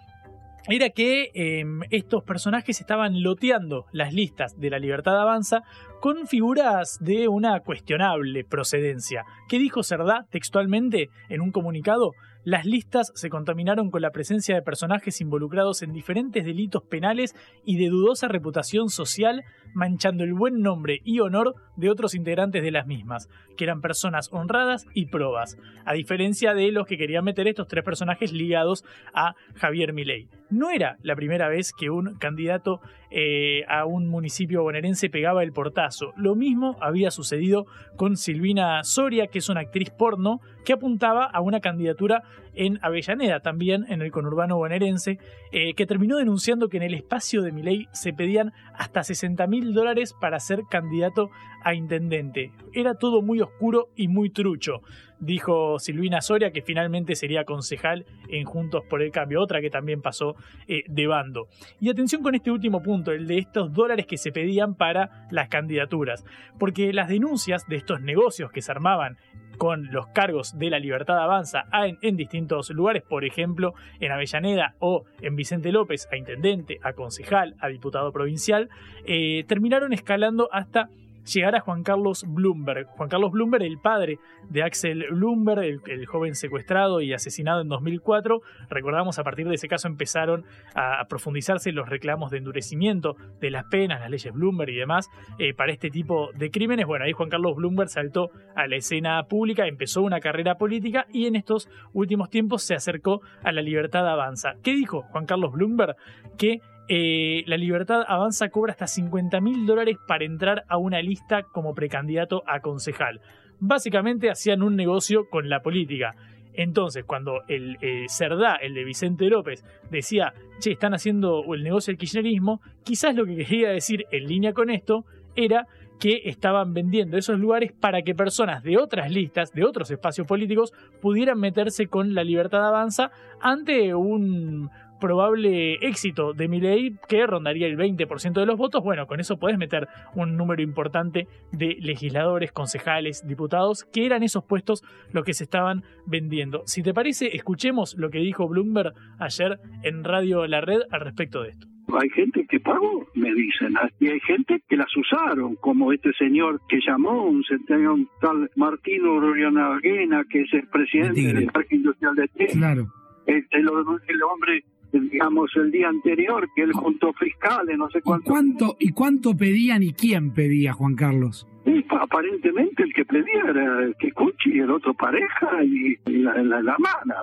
era que em, estos personajes estaban loteando las listas de la Libertad Avanza con figuras de una cuestionable procedencia. ¿Qué dijo Cerdá textualmente en un comunicado? Las listas se contaminaron con la presencia de personajes involucrados en diferentes delitos penales y de dudosa reputación social, manchando el buen nombre y honor de otros integrantes de las mismas, que eran personas honradas y probas, a diferencia de los que querían meter estos tres personajes ligados a Javier Milei. No era la primera vez que un candidato eh, a un municipio bonaerense pegaba el portazo. Lo mismo había sucedido con Silvina Soria, que es una actriz porno que apuntaba a una candidatura en Avellaneda, también en el conurbano bonaerense, eh, que terminó denunciando que en el espacio de Miley se pedían hasta 60 mil dólares para ser candidato a intendente. Era todo muy oscuro y muy trucho dijo Silvina Soria, que finalmente sería concejal en Juntos por el Cambio, otra que también pasó eh, de bando. Y atención con este último punto, el de estos dólares que se pedían para las candidaturas, porque las denuncias de estos negocios que se armaban con los cargos de la Libertad Avanza en, distintos lugares, por ejemplo en Avellaneda o en Vicente López, a intendente, a concejal, a diputado provincial, eh, terminaron escalando hasta llegar a Juan Carlos Bloomberg. Juan Carlos Bloomberg, el padre de Axel Bloomberg, el, joven secuestrado y asesinado en 2004. Recordamos, a partir de ese caso empezaron a, profundizarse los reclamos de endurecimiento de las penas, las leyes Bloomberg y demás, eh, para este tipo de crímenes. Bueno, ahí Juan Carlos Bloomberg saltó a la escena pública, empezó una carrera política y en estos últimos tiempos se acercó a la libertad avanza. ¿Qué dijo Juan Carlos Bloomberg? Que eh, la Libertad Avanza cobra hasta 50 mil dólares para entrar a una lista como precandidato a concejal. Básicamente hacían un negocio con la política. Entonces, cuando el eh, Cerdá, el de Vicente López, decía, che, están haciendo el negocio del kirchnerismo, quizás lo que quería decir en línea con esto era que estaban vendiendo esos lugares para que personas de otras listas, de otros espacios políticos, pudieran meterse con la libertad avanza ante un, probable éxito de Milei que rondaría el 20% de los votos, bueno, con eso puedes meter un número importante de legisladores, concejales, diputados, que eran esos puestos los que se estaban vendiendo. Si te parece, escuchemos lo que dijo Bloomberg ayer en Radio La Red al respecto de esto. Hay gente que pagó, me dicen, y hay gente que las usaron, como este señor que llamó, un centenario tal Martino Rorianaguena, que es el presidente del Parque Industrial de Tigre. Claro. El, el, el hombre digamos, el día anterior, que él juntó fiscales, no sé cuánto. ¿Y cuánto, ¿Y cuánto pedían y quién pedía, Juan Carlos? Y aparentemente el que pedía era el Kikuchi y el otro pareja y, la, la, la mana.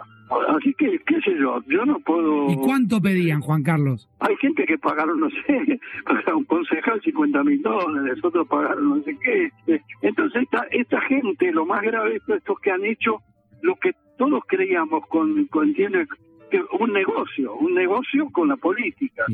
Así que, qué sé yo, yo no puedo... ¿Y cuánto pedían, Juan Carlos? Hay gente que pagaron, no sé, <laughs> para un concejal 50 mil dólares, otros pagaron no sé qué. Entonces esta, esta gente, lo más grave es estos que han hecho lo que todos creíamos con, con ¿entiendes? Un negocio, un negocio con la política.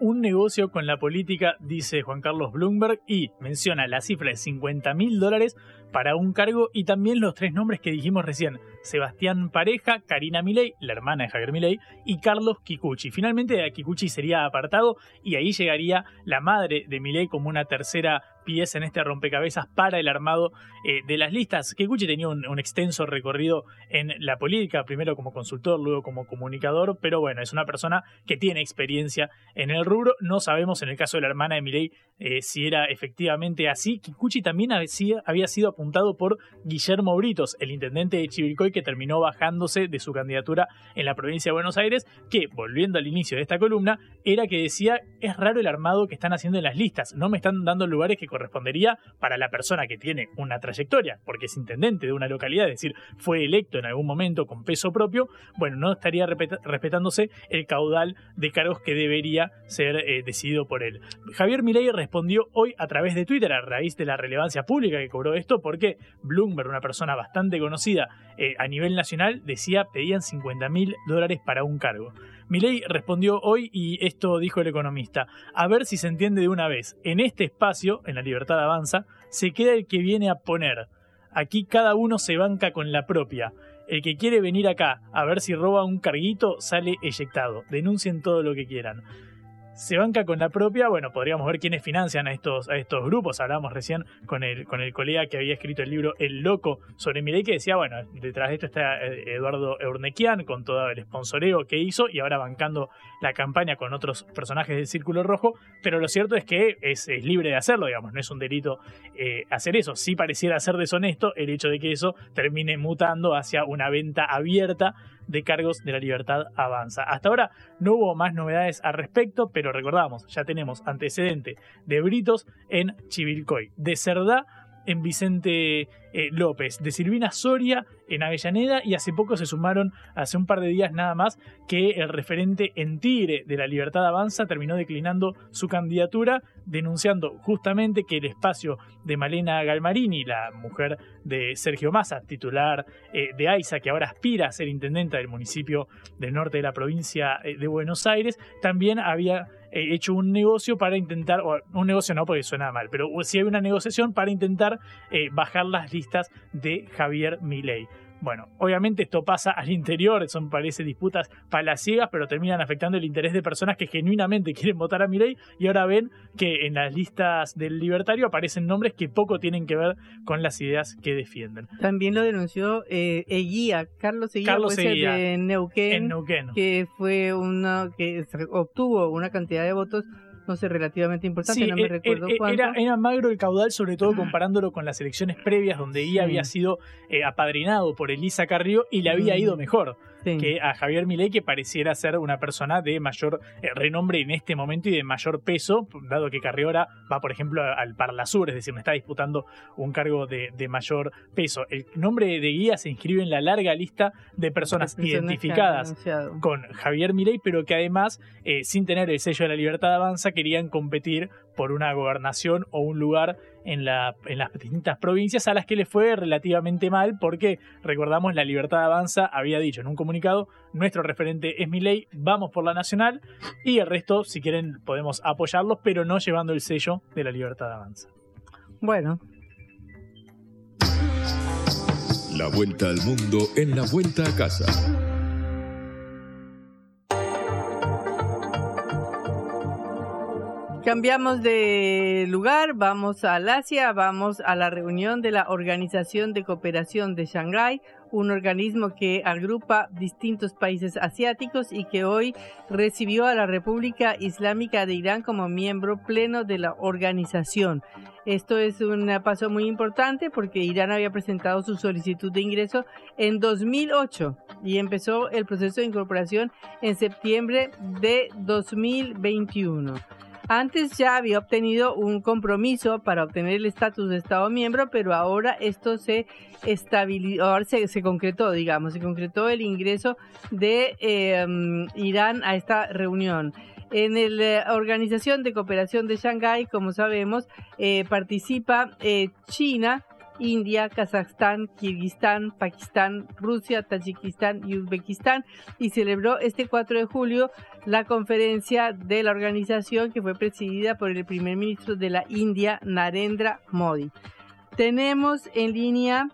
Un negocio con la política, dice Juan Carlos Bloomberg, y menciona la cifra de 50 mil dólares para un cargo y también los tres nombres que dijimos recién, Sebastián Pareja, Karina Milei, la hermana de Javier Milei, y Carlos Kikuchi. Finalmente Kikuchi sería apartado y ahí llegaría la madre de Milei como una tercera pieza en este rompecabezas para el armado eh, de las listas. Kikuchi tenía un, extenso recorrido en la política, primero como consultor, luego como comunicador, pero bueno, es una persona que tiene experiencia en el rubro. No sabemos en el caso de la hermana de Milei eh, si era efectivamente así. Kikuchi también había sido por Guillermo Britos, el intendente de Chivilcoy, que terminó bajándose de su candidatura en la provincia de Buenos Aires, que, volviendo al inicio de esta columna, era que decía, es raro el armado que están haciendo en las listas, no me están dando lugares que correspondería para la persona que tiene una trayectoria, porque es intendente de una localidad, es decir, fue electo en algún momento con peso propio, bueno, no estaría respetándose el caudal de cargos que debería ser eh, decidido por él. Javier Milei respondió hoy a través de Twitter a raíz de la relevancia pública que cobró esto, porque Bloomberg, una persona bastante conocida eh, a nivel nacional, decía pedían 50 mil dólares para un cargo. Milei respondió hoy y esto dijo el economista. A ver si se entiende de una vez. En este espacio, en la libertad avanza, se queda el que viene a poner. Aquí cada uno se banca con la propia. El que quiere venir acá a ver si roba un carguito sale eyectado. Denuncien todo lo que quieran se banca con la propia, bueno, podríamos ver quiénes financian a estos, a estos grupos. Hablábamos recién con el, con el colega que había escrito el libro El Loco sobre Milei, que decía, bueno, detrás de esto está eh, Eduardo Eurnequian con todo el sponsoreo que hizo y ahora bancando la campaña con otros personajes del Círculo Rojo, pero lo cierto es que es, libre de hacerlo, digamos, no es un delito eh, hacer eso. Sí pareciera ser deshonesto el hecho de que eso termine mutando hacia una venta abierta de cargos de la libertad avanza. Hasta ahora no hubo más novedades al respecto, pero recordamos, ya tenemos antecedente de Britos en Chivilcoy, de Cerdá en Vicente eh, López, de Silvina Soria en Avellaneda y hace poco se sumaron, hace un par de días nada más, que el referente en Tigre de la Libertad Avanza terminó declinando su candidatura, denunciando justamente que el espacio de Malena Galmarini, la mujer de Sergio Massa, titular eh, de AISA, que ahora aspira a ser intendenta del municipio del norte de la provincia eh, de Buenos Aires, también había hecho un negocio para intentar, o un negocio no porque suena mal, pero sí hay una negociación para intentar bajar las listas de Javier Milei. Bueno, obviamente esto pasa al interior, son parece disputas palaciegas, pero terminan afectando el interés de personas que genuinamente quieren votar a Milei y ahora ven que en las listas del libertario aparecen nombres que poco tienen que ver con las ideas que defienden. También lo denunció eh, Eguía, Carlos Eguía, Carlos de Neuquén, Neuquén, que fue uno que obtuvo una cantidad de votos no sé, relativamente importante, no me e, e, recuerdo e, cuánto. Era, era, magro el caudal, sobre todo comparándolo con las elecciones previas, donde IA había sido eh, apadrinado por Elisa Carrillo y le había ido mejor que a Javier Milei, que pareciera ser una persona de mayor eh, renombre en este momento y de mayor peso, dado que Carriora va, por ejemplo, al Parlasur, es decir, me está disputando un cargo de, mayor peso. El nombre de guía se inscribe en la larga lista de personas identificadas con Javier Milei, pero que además, eh, sin tener el sello de la libertad avanza, querían competir por una gobernación o un lugar en, la, en las distintas provincias a las que le fue relativamente mal porque, recordamos, la Libertad Avanza había dicho en un comunicado, nuestro referente es mi ley, vamos por la nacional y el resto, si quieren, podemos apoyarlos, pero no llevando el sello de la Libertad Avanza. Bueno. La vuelta al mundo en la vuelta a casa. Cambiamos de lugar, vamos al Asia, vamos a la reunión de la Organización de Cooperación de Shanghái, un organismo que agrupa distintos países asiáticos y que hoy recibió a la República Islámica de Irán como miembro pleno de la organización. Esto es un paso muy importante porque Irán había presentado su solicitud de ingreso en 2008 y empezó el proceso de incorporación en septiembre de 2021. Antes ya había obtenido un compromiso para obtener el estatus de Estado miembro, pero ahora esto se estabilizó, se, concretó, digamos, se concretó el ingreso de em, Irán a esta reunión. En la eh, Organización de Cooperación de Shanghái, como sabemos, eh, participa eh, China, India, Kazajstán, Kirguistán, Pakistán, Rusia, Tayikistán y Uzbekistán y celebró este 4 de julio la conferencia de la organización que fue presidida por el primer ministro de la India, Narendra Modi. Tenemos en línea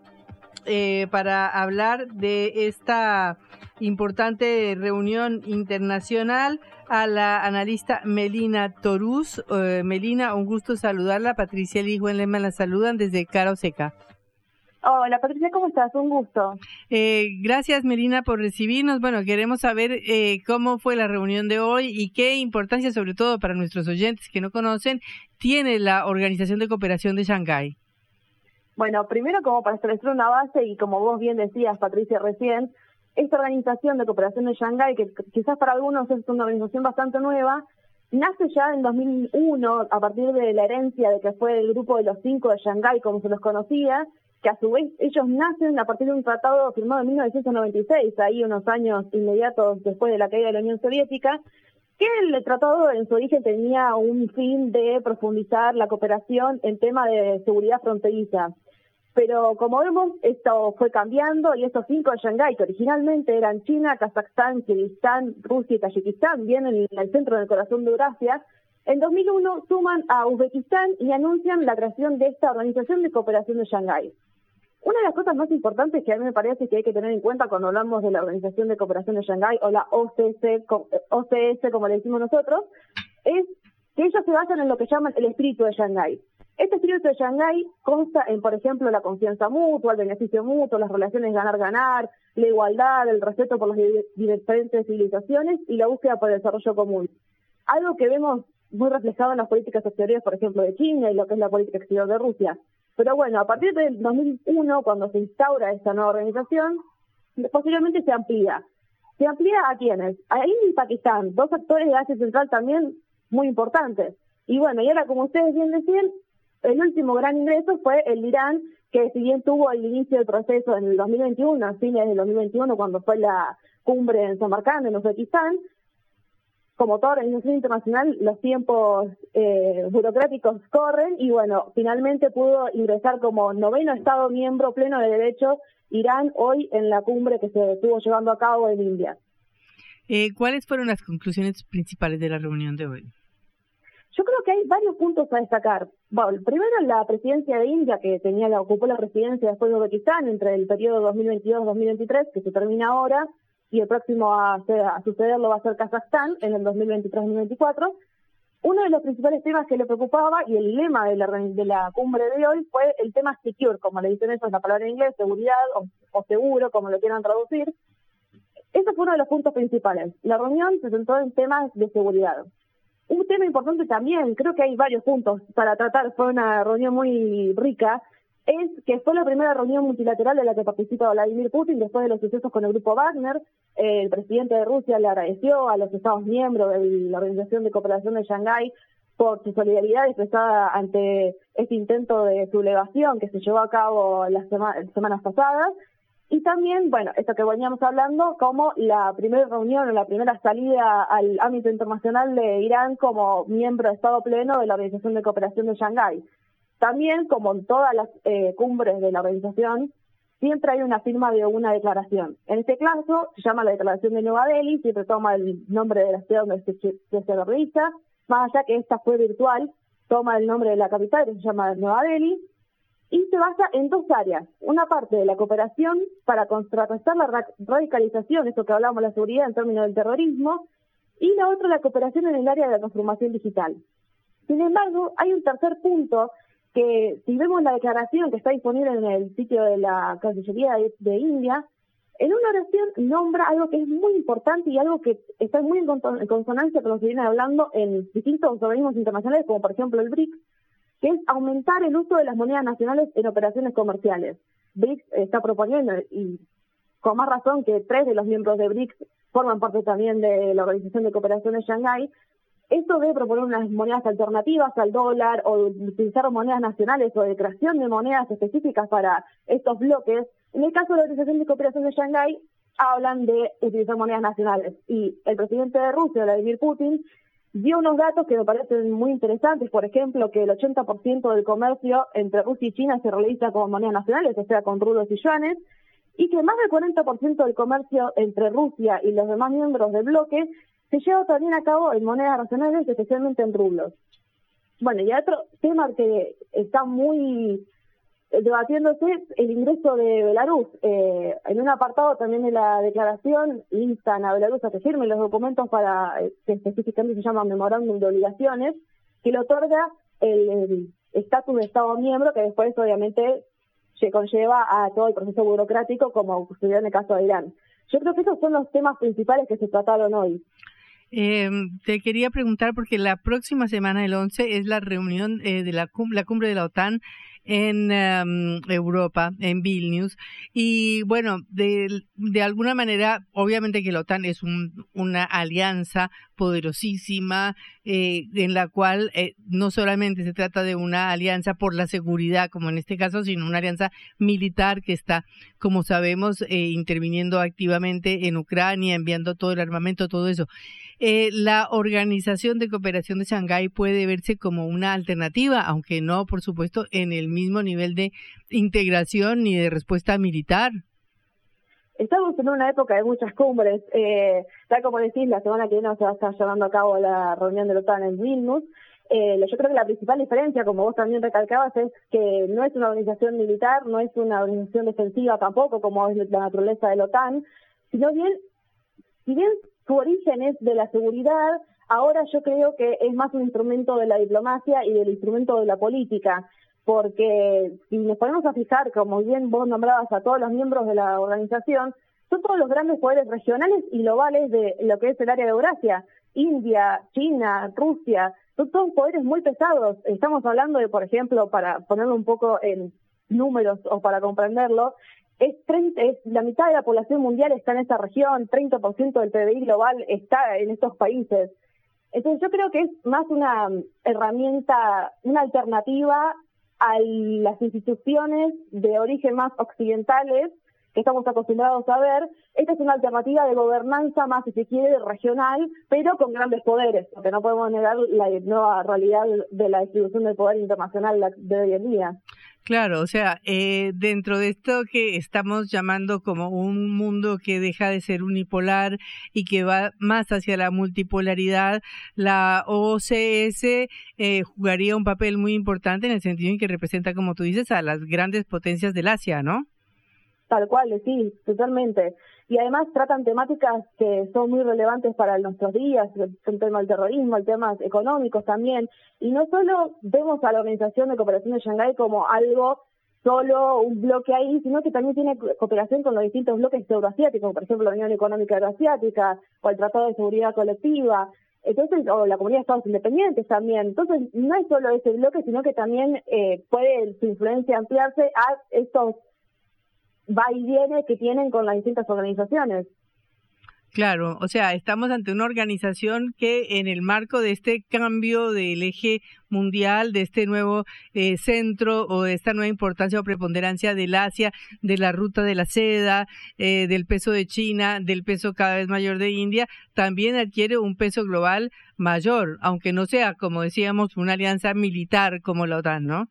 eh, para hablar de esta importante reunión internacional a la analista Melina Torús. Eh, Melina, un gusto saludarla. Patricia y Juan Lema la saludan desde Caro Seca. Hola Patricia, ¿cómo estás? Un gusto. Eh, gracias Melina por recibirnos. Bueno, queremos saber eh, cómo fue la reunión de hoy y qué importancia, sobre todo para nuestros oyentes que no conocen, tiene la Organización de Cooperación de Shanghái. Bueno, primero como para establecer una base y como vos bien decías, Patricia, recién, esta organización de cooperación de Shanghái, que quizás para algunos es una organización bastante nueva, nace ya en 2001 a partir de la herencia de que fue el grupo de los cinco de Shanghái, como se los conocía, que a su vez ellos nacen a partir de un tratado firmado en 1996, ahí unos años inmediatos después de la caída de la Unión Soviética, que el tratado en su origen tenía un fin de profundizar la cooperación en tema de seguridad fronteriza. Pero como vemos, esto fue cambiando y estos cinco de Shanghái, que originalmente eran China, Kazajstán, Kirguistán, Rusia y Tayikistán, vienen en el centro del corazón de Eurasia, en 2001 suman a Uzbekistán y anuncian la creación de esta Organización de Cooperación de Shanghái. Una de las cosas más importantes que a mí me parece que hay que tener en cuenta cuando hablamos de la Organización de Cooperación de Shanghái o la OCS, OCS como le decimos nosotros, es que ellos se basan en lo que llaman el espíritu de Shanghái. Este espíritu de Shanghái consta en, por ejemplo, la confianza mutua, el beneficio mutuo, las relaciones ganar-ganar, la igualdad, el respeto por las diferentes civilizaciones y la búsqueda por el desarrollo común. Algo que vemos muy reflejado en las políticas exteriores, por ejemplo, de China y lo que es la política exterior de Rusia. Pero bueno, a partir del 2001, cuando se instaura esta nueva organización, posteriormente se amplía. ¿Se amplía a quiénes? A India y Pakistán, dos actores de Asia Central también muy importantes. Y bueno, y ahora, como ustedes bien decían, el último gran ingreso fue el Irán, que si bien tuvo el inicio del proceso en el 2021, a fines del 2021, cuando fue la cumbre en Samarkand, en Uzbekistán, como toda organización internacional, los tiempos eh, burocráticos corren y bueno, finalmente pudo ingresar como noveno Estado miembro pleno de derecho Irán hoy en la cumbre que se estuvo llevando a cabo en India. Eh, ¿Cuáles fueron las conclusiones principales de la reunión de hoy? Yo creo que hay varios puntos a destacar. Primero la presidencia de India, que tenía la, ocupó la presidencia después de Uzbekistán entre el periodo 2022-2023, que se termina ahora, y el próximo a, a sucederlo va a ser Kazajstán en el 2023-2024. Uno de los principales temas que le preocupaba y el lema de la, de la cumbre de hoy fue el tema secure, como le dicen eso, es la palabra en inglés, seguridad o, seguro, como lo quieran traducir. Ese fue uno de los puntos principales. La reunión se centró en temas de seguridad. Un tema importante también, creo que hay varios puntos para tratar, fue una reunión muy rica, es que fue la primera reunión multilateral en la que participa Vladimir Putin después de los sucesos con el grupo Wagner. el presidente de Rusia le agradeció a los Estados miembros de la Organización de Cooperación de Shanghái por su solidaridad expresada ante este intento de sublevación que se llevó a cabo las semanas pasadas y también, bueno, esto que veníamos hablando, como la primera reunión o la primera salida al ámbito internacional de Irán como miembro de Estado pleno de la Organización de Cooperación de Shanghái. También, como en todas las eh, cumbres de la organización, siempre hay una firma de una declaración. En este caso, se llama la Declaración de Nueva Delhi, siempre toma el nombre de la ciudad donde se, se, realiza, más allá que esta fue virtual, toma el nombre de la capital, que se llama Nueva Delhi, y se basa en dos áreas. Una parte de la cooperación para contrarrestar la radicalización, eso que hablamos de la seguridad en términos del terrorismo, y la otra la cooperación en el área de la transformación digital. Sin embargo, hay un tercer punto que si vemos la declaración que está disponible en el sitio de la Cancillería de, India, en una oración nombra algo que es muy importante y algo que está muy en consonancia con lo que viene hablando en distintos organismos internacionales, como por ejemplo el BRICS, que es aumentar el uso de las monedas nacionales en operaciones comerciales. BRICS está proponiendo, y con más razón que tres de los miembros de BRICS forman parte también de la Organización de Cooperación de Shanghái, esto de proponer unas monedas alternativas al dólar o utilizar monedas nacionales o de creación de monedas específicas para estos bloques. En el caso de la Organización de Cooperación de Shanghái, hablan de utilizar monedas nacionales. Y el presidente de Rusia, Vladimir Putin, dio unos datos que me parecen muy interesantes. Por ejemplo, que el 80% del comercio entre Rusia y China se realiza con monedas nacionales, o sea, con rublos y yuanes, y que más del 40% del comercio entre Rusia y los demás miembros del bloque se lleva también a cabo en monedas nacionales, especialmente en rublos. Bueno, y otro tema que está muy debatiéndose es el ingreso de Belarus. Eh, en un apartado también de la declaración instan a Belarus a que firme los documentos para, eh, que específicamente se llama Memorándum de Obligaciones, que le otorga el estatus de Estado miembro, que después obviamente se conlleva a todo el proceso burocrático, como sucedió en el caso de Irán. Yo creo que esos son los temas principales que se trataron hoy. Eh, te quería preguntar porque la próxima semana, el 11, es la reunión eh, de la, la cumbre de la OTAN en em, Europa, en Vilnius. Y bueno, de, de, alguna manera, obviamente que la OTAN es una alianza poderosísima eh, en la cual eh, no solamente se trata de una alianza por la seguridad, como en este caso, sino una alianza militar que está, como sabemos, eh, interviniendo activamente en Ucrania, enviando todo el armamento, todo eso eh, la Organización de Cooperación de Shanghái puede verse como una alternativa, aunque no, por supuesto, en el mismo nivel de integración ni de respuesta militar. Estamos en una época de muchas cumbres. Eh, tal como decís, la semana que viene se va a estar llevando a cabo la reunión de la OTAN en Vilnius. Eh, yo creo que la principal diferencia, como vos también recalcabas, es que no es una organización militar, no es una organización defensiva tampoco, como es la naturaleza de la OTAN, sino bien, si bien su origen es de la seguridad, ahora yo creo que es más un instrumento de la diplomacia y del instrumento de la política, porque si nos ponemos a fijar, como bien vos nombrabas a todos los miembros de la organización, son todos los grandes poderes regionales y globales de lo que es el área de Eurasia, India, China, Rusia, son todos poderes muy pesados. Estamos hablando de, por ejemplo, para ponerlo un poco en números o para comprenderlo, es, 30, es la mitad de la población mundial está en esta región, 30% del PBI global está en estos países. Entonces yo creo que es más una herramienta, una alternativa a las instituciones de origen más occidentales que estamos acostumbrados a ver. Esta es una alternativa de gobernanza más, si se quiere, regional, pero con grandes poderes, porque no podemos negar la nueva realidad de la distribución del poder internacional de hoy en día. Claro, o sea, eh, dentro de esto que estamos llamando como un mundo que deja de ser unipolar y que va más hacia la multipolaridad, la OCS eh, jugaría un papel muy importante en el sentido en que representa, como tú dices, a las grandes potencias del Asia, ¿no? Tal cual, sí, totalmente y además tratan temáticas que son muy relevantes para nuestros días, el tema del terrorismo, el temas económicos también, y no solo vemos a la Organización de Cooperación de Shanghái como algo solo un bloque ahí, sino que también tiene cooperación con los distintos bloques euroasiáticos, por ejemplo la Unión Económica Euroasiática o el Tratado de Seguridad Colectiva, entonces o la Comunidad de Estados Independientes también. Entonces no es solo ese bloque, sino que también eh, puede su influencia ampliarse a estos va y viene que tienen con las distintas organizaciones. Claro, o sea, estamos ante una organización que en el marco de este cambio del eje mundial, de este nuevo eh, centro o de esta nueva importancia o preponderancia del Asia, de la ruta de la seda, eh, del peso de China, del peso cada vez mayor de India, también adquiere un peso global mayor, aunque no sea, como decíamos, una alianza militar como la OTAN, ¿no?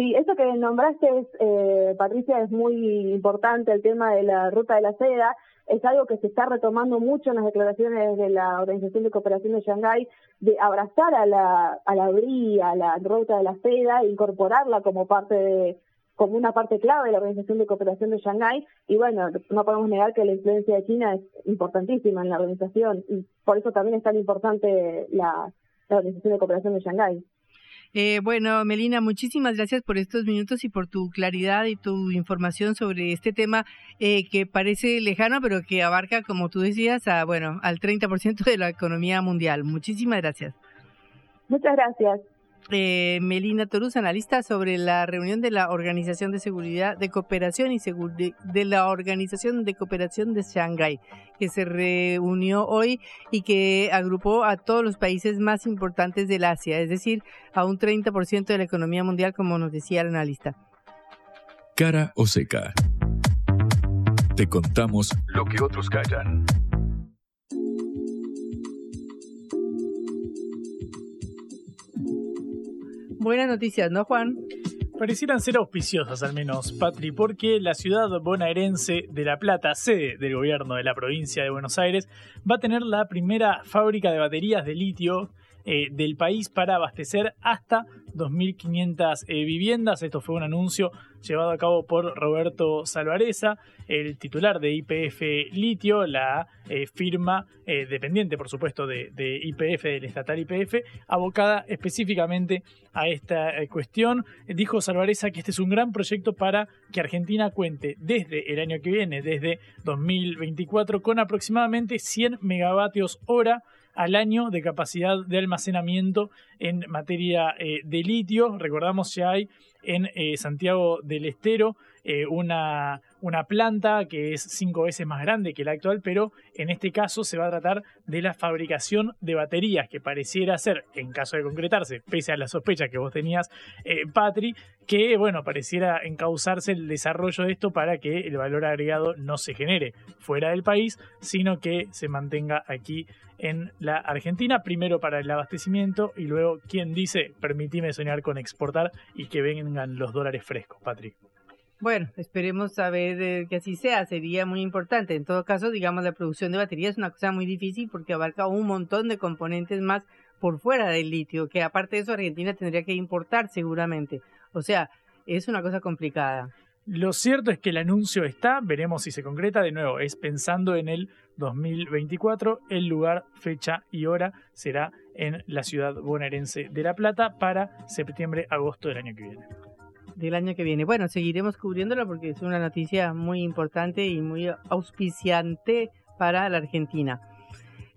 Sí, eso que nombraste, es, eh, Patricia, es muy importante, el tema de la ruta de la seda, es algo que se está retomando mucho en las declaraciones de la Organización de Cooperación de Shanghái, de abrazar a la, a la BRI, a la ruta de la seda, incorporarla como parte de, como una parte clave de la Organización de Cooperación de Shanghái, y bueno, no podemos negar que la influencia de China es importantísima en la organización, y por eso también es tan importante la, la Organización de Cooperación de Shanghái. Eh, bueno, Melina, muchísimas gracias por estos minutos y por tu claridad y tu información sobre este tema eh, que parece lejano, pero que abarca, como tú decías, a, bueno, al 30% de la economía mundial. Muchísimas gracias. Muchas gracias. Eh, Melina Torus, analista sobre la reunión de la Organización de Seguridad de Cooperación de la Organización de Cooperación de Shanghái, que se reunió hoy y que agrupó a todos los países más importantes del Asia, es decir, a un 30% de la economía mundial, como nos decía el analista. Cara o seca. Te contamos lo que otros callan. Buenas noticias, ¿no, Juan? Parecieran ser auspiciosas al menos, Patri, porque la ciudad bonaerense de La Plata, sede del gobierno de la provincia de Buenos Aires, va a tener la primera fábrica de baterías de litio eh, del país para abastecer hasta 2.500 eh, viviendas. Esto fue un anuncio llevado a cabo por Roberto Salvareza, el titular de IPF Litio, la eh, firma dependiente, por supuesto, de, de, IPF, del estatal IPF, abocada específicamente a esta cuestión. Dijo Salvareza que este es un gran proyecto para que Argentina cuente desde el año que viene, desde 2024, con aproximadamente 100 megavatios hora al año de capacidad de almacenamiento en materia eh, de litio. Recordamos ya hay en eh, Santiago del Estero eh, una, una planta que es cinco veces más grande que la actual, pero en este caso se va a tratar de la fabricación de baterías, que pareciera ser, en caso de concretarse, pese a la sospecha que vos tenías, eh, Patri, que bueno, pareciera encauzarse el desarrollo de esto para que el valor agregado no se genere fuera del país, sino que se mantenga aquí en la Argentina, primero para el abastecimiento y luego, quien dice, permitime soñar con exportar y que vengan los dólares frescos, Patri. Bueno, esperemos saber eh, que así sea, sería muy importante. En todo caso, digamos, la producción de baterías es una cosa muy difícil porque abarca un montón de componentes más por fuera del litio, que aparte de eso Argentina tendría que importar seguramente. O sea, es una cosa complicada. Lo cierto es que el anuncio está, veremos si se concreta. De nuevo, es pensando en el 2024. El lugar, fecha y hora será en la ciudad bonaerense de La Plata para septiembre-agosto del año que viene del año que viene. Bueno, seguiremos cubriéndolo porque es una noticia muy importante y muy auspiciante para la Argentina.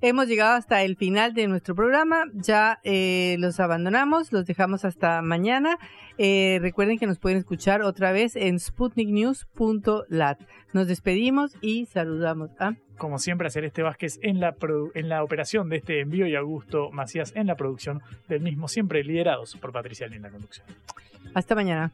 Hemos llegado hasta el final de nuestro programa, ya eh, los abandonamos, los dejamos hasta mañana. Eh, recuerden que nos pueden escuchar otra vez en sputniknews.lat. Nos despedimos y saludamos a... Como siempre, a Celeste Vázquez en la, en la operación de este envío y Augusto Macías en la producción del mismo, siempre liderados por Patricia en la conducción. Hasta mañana.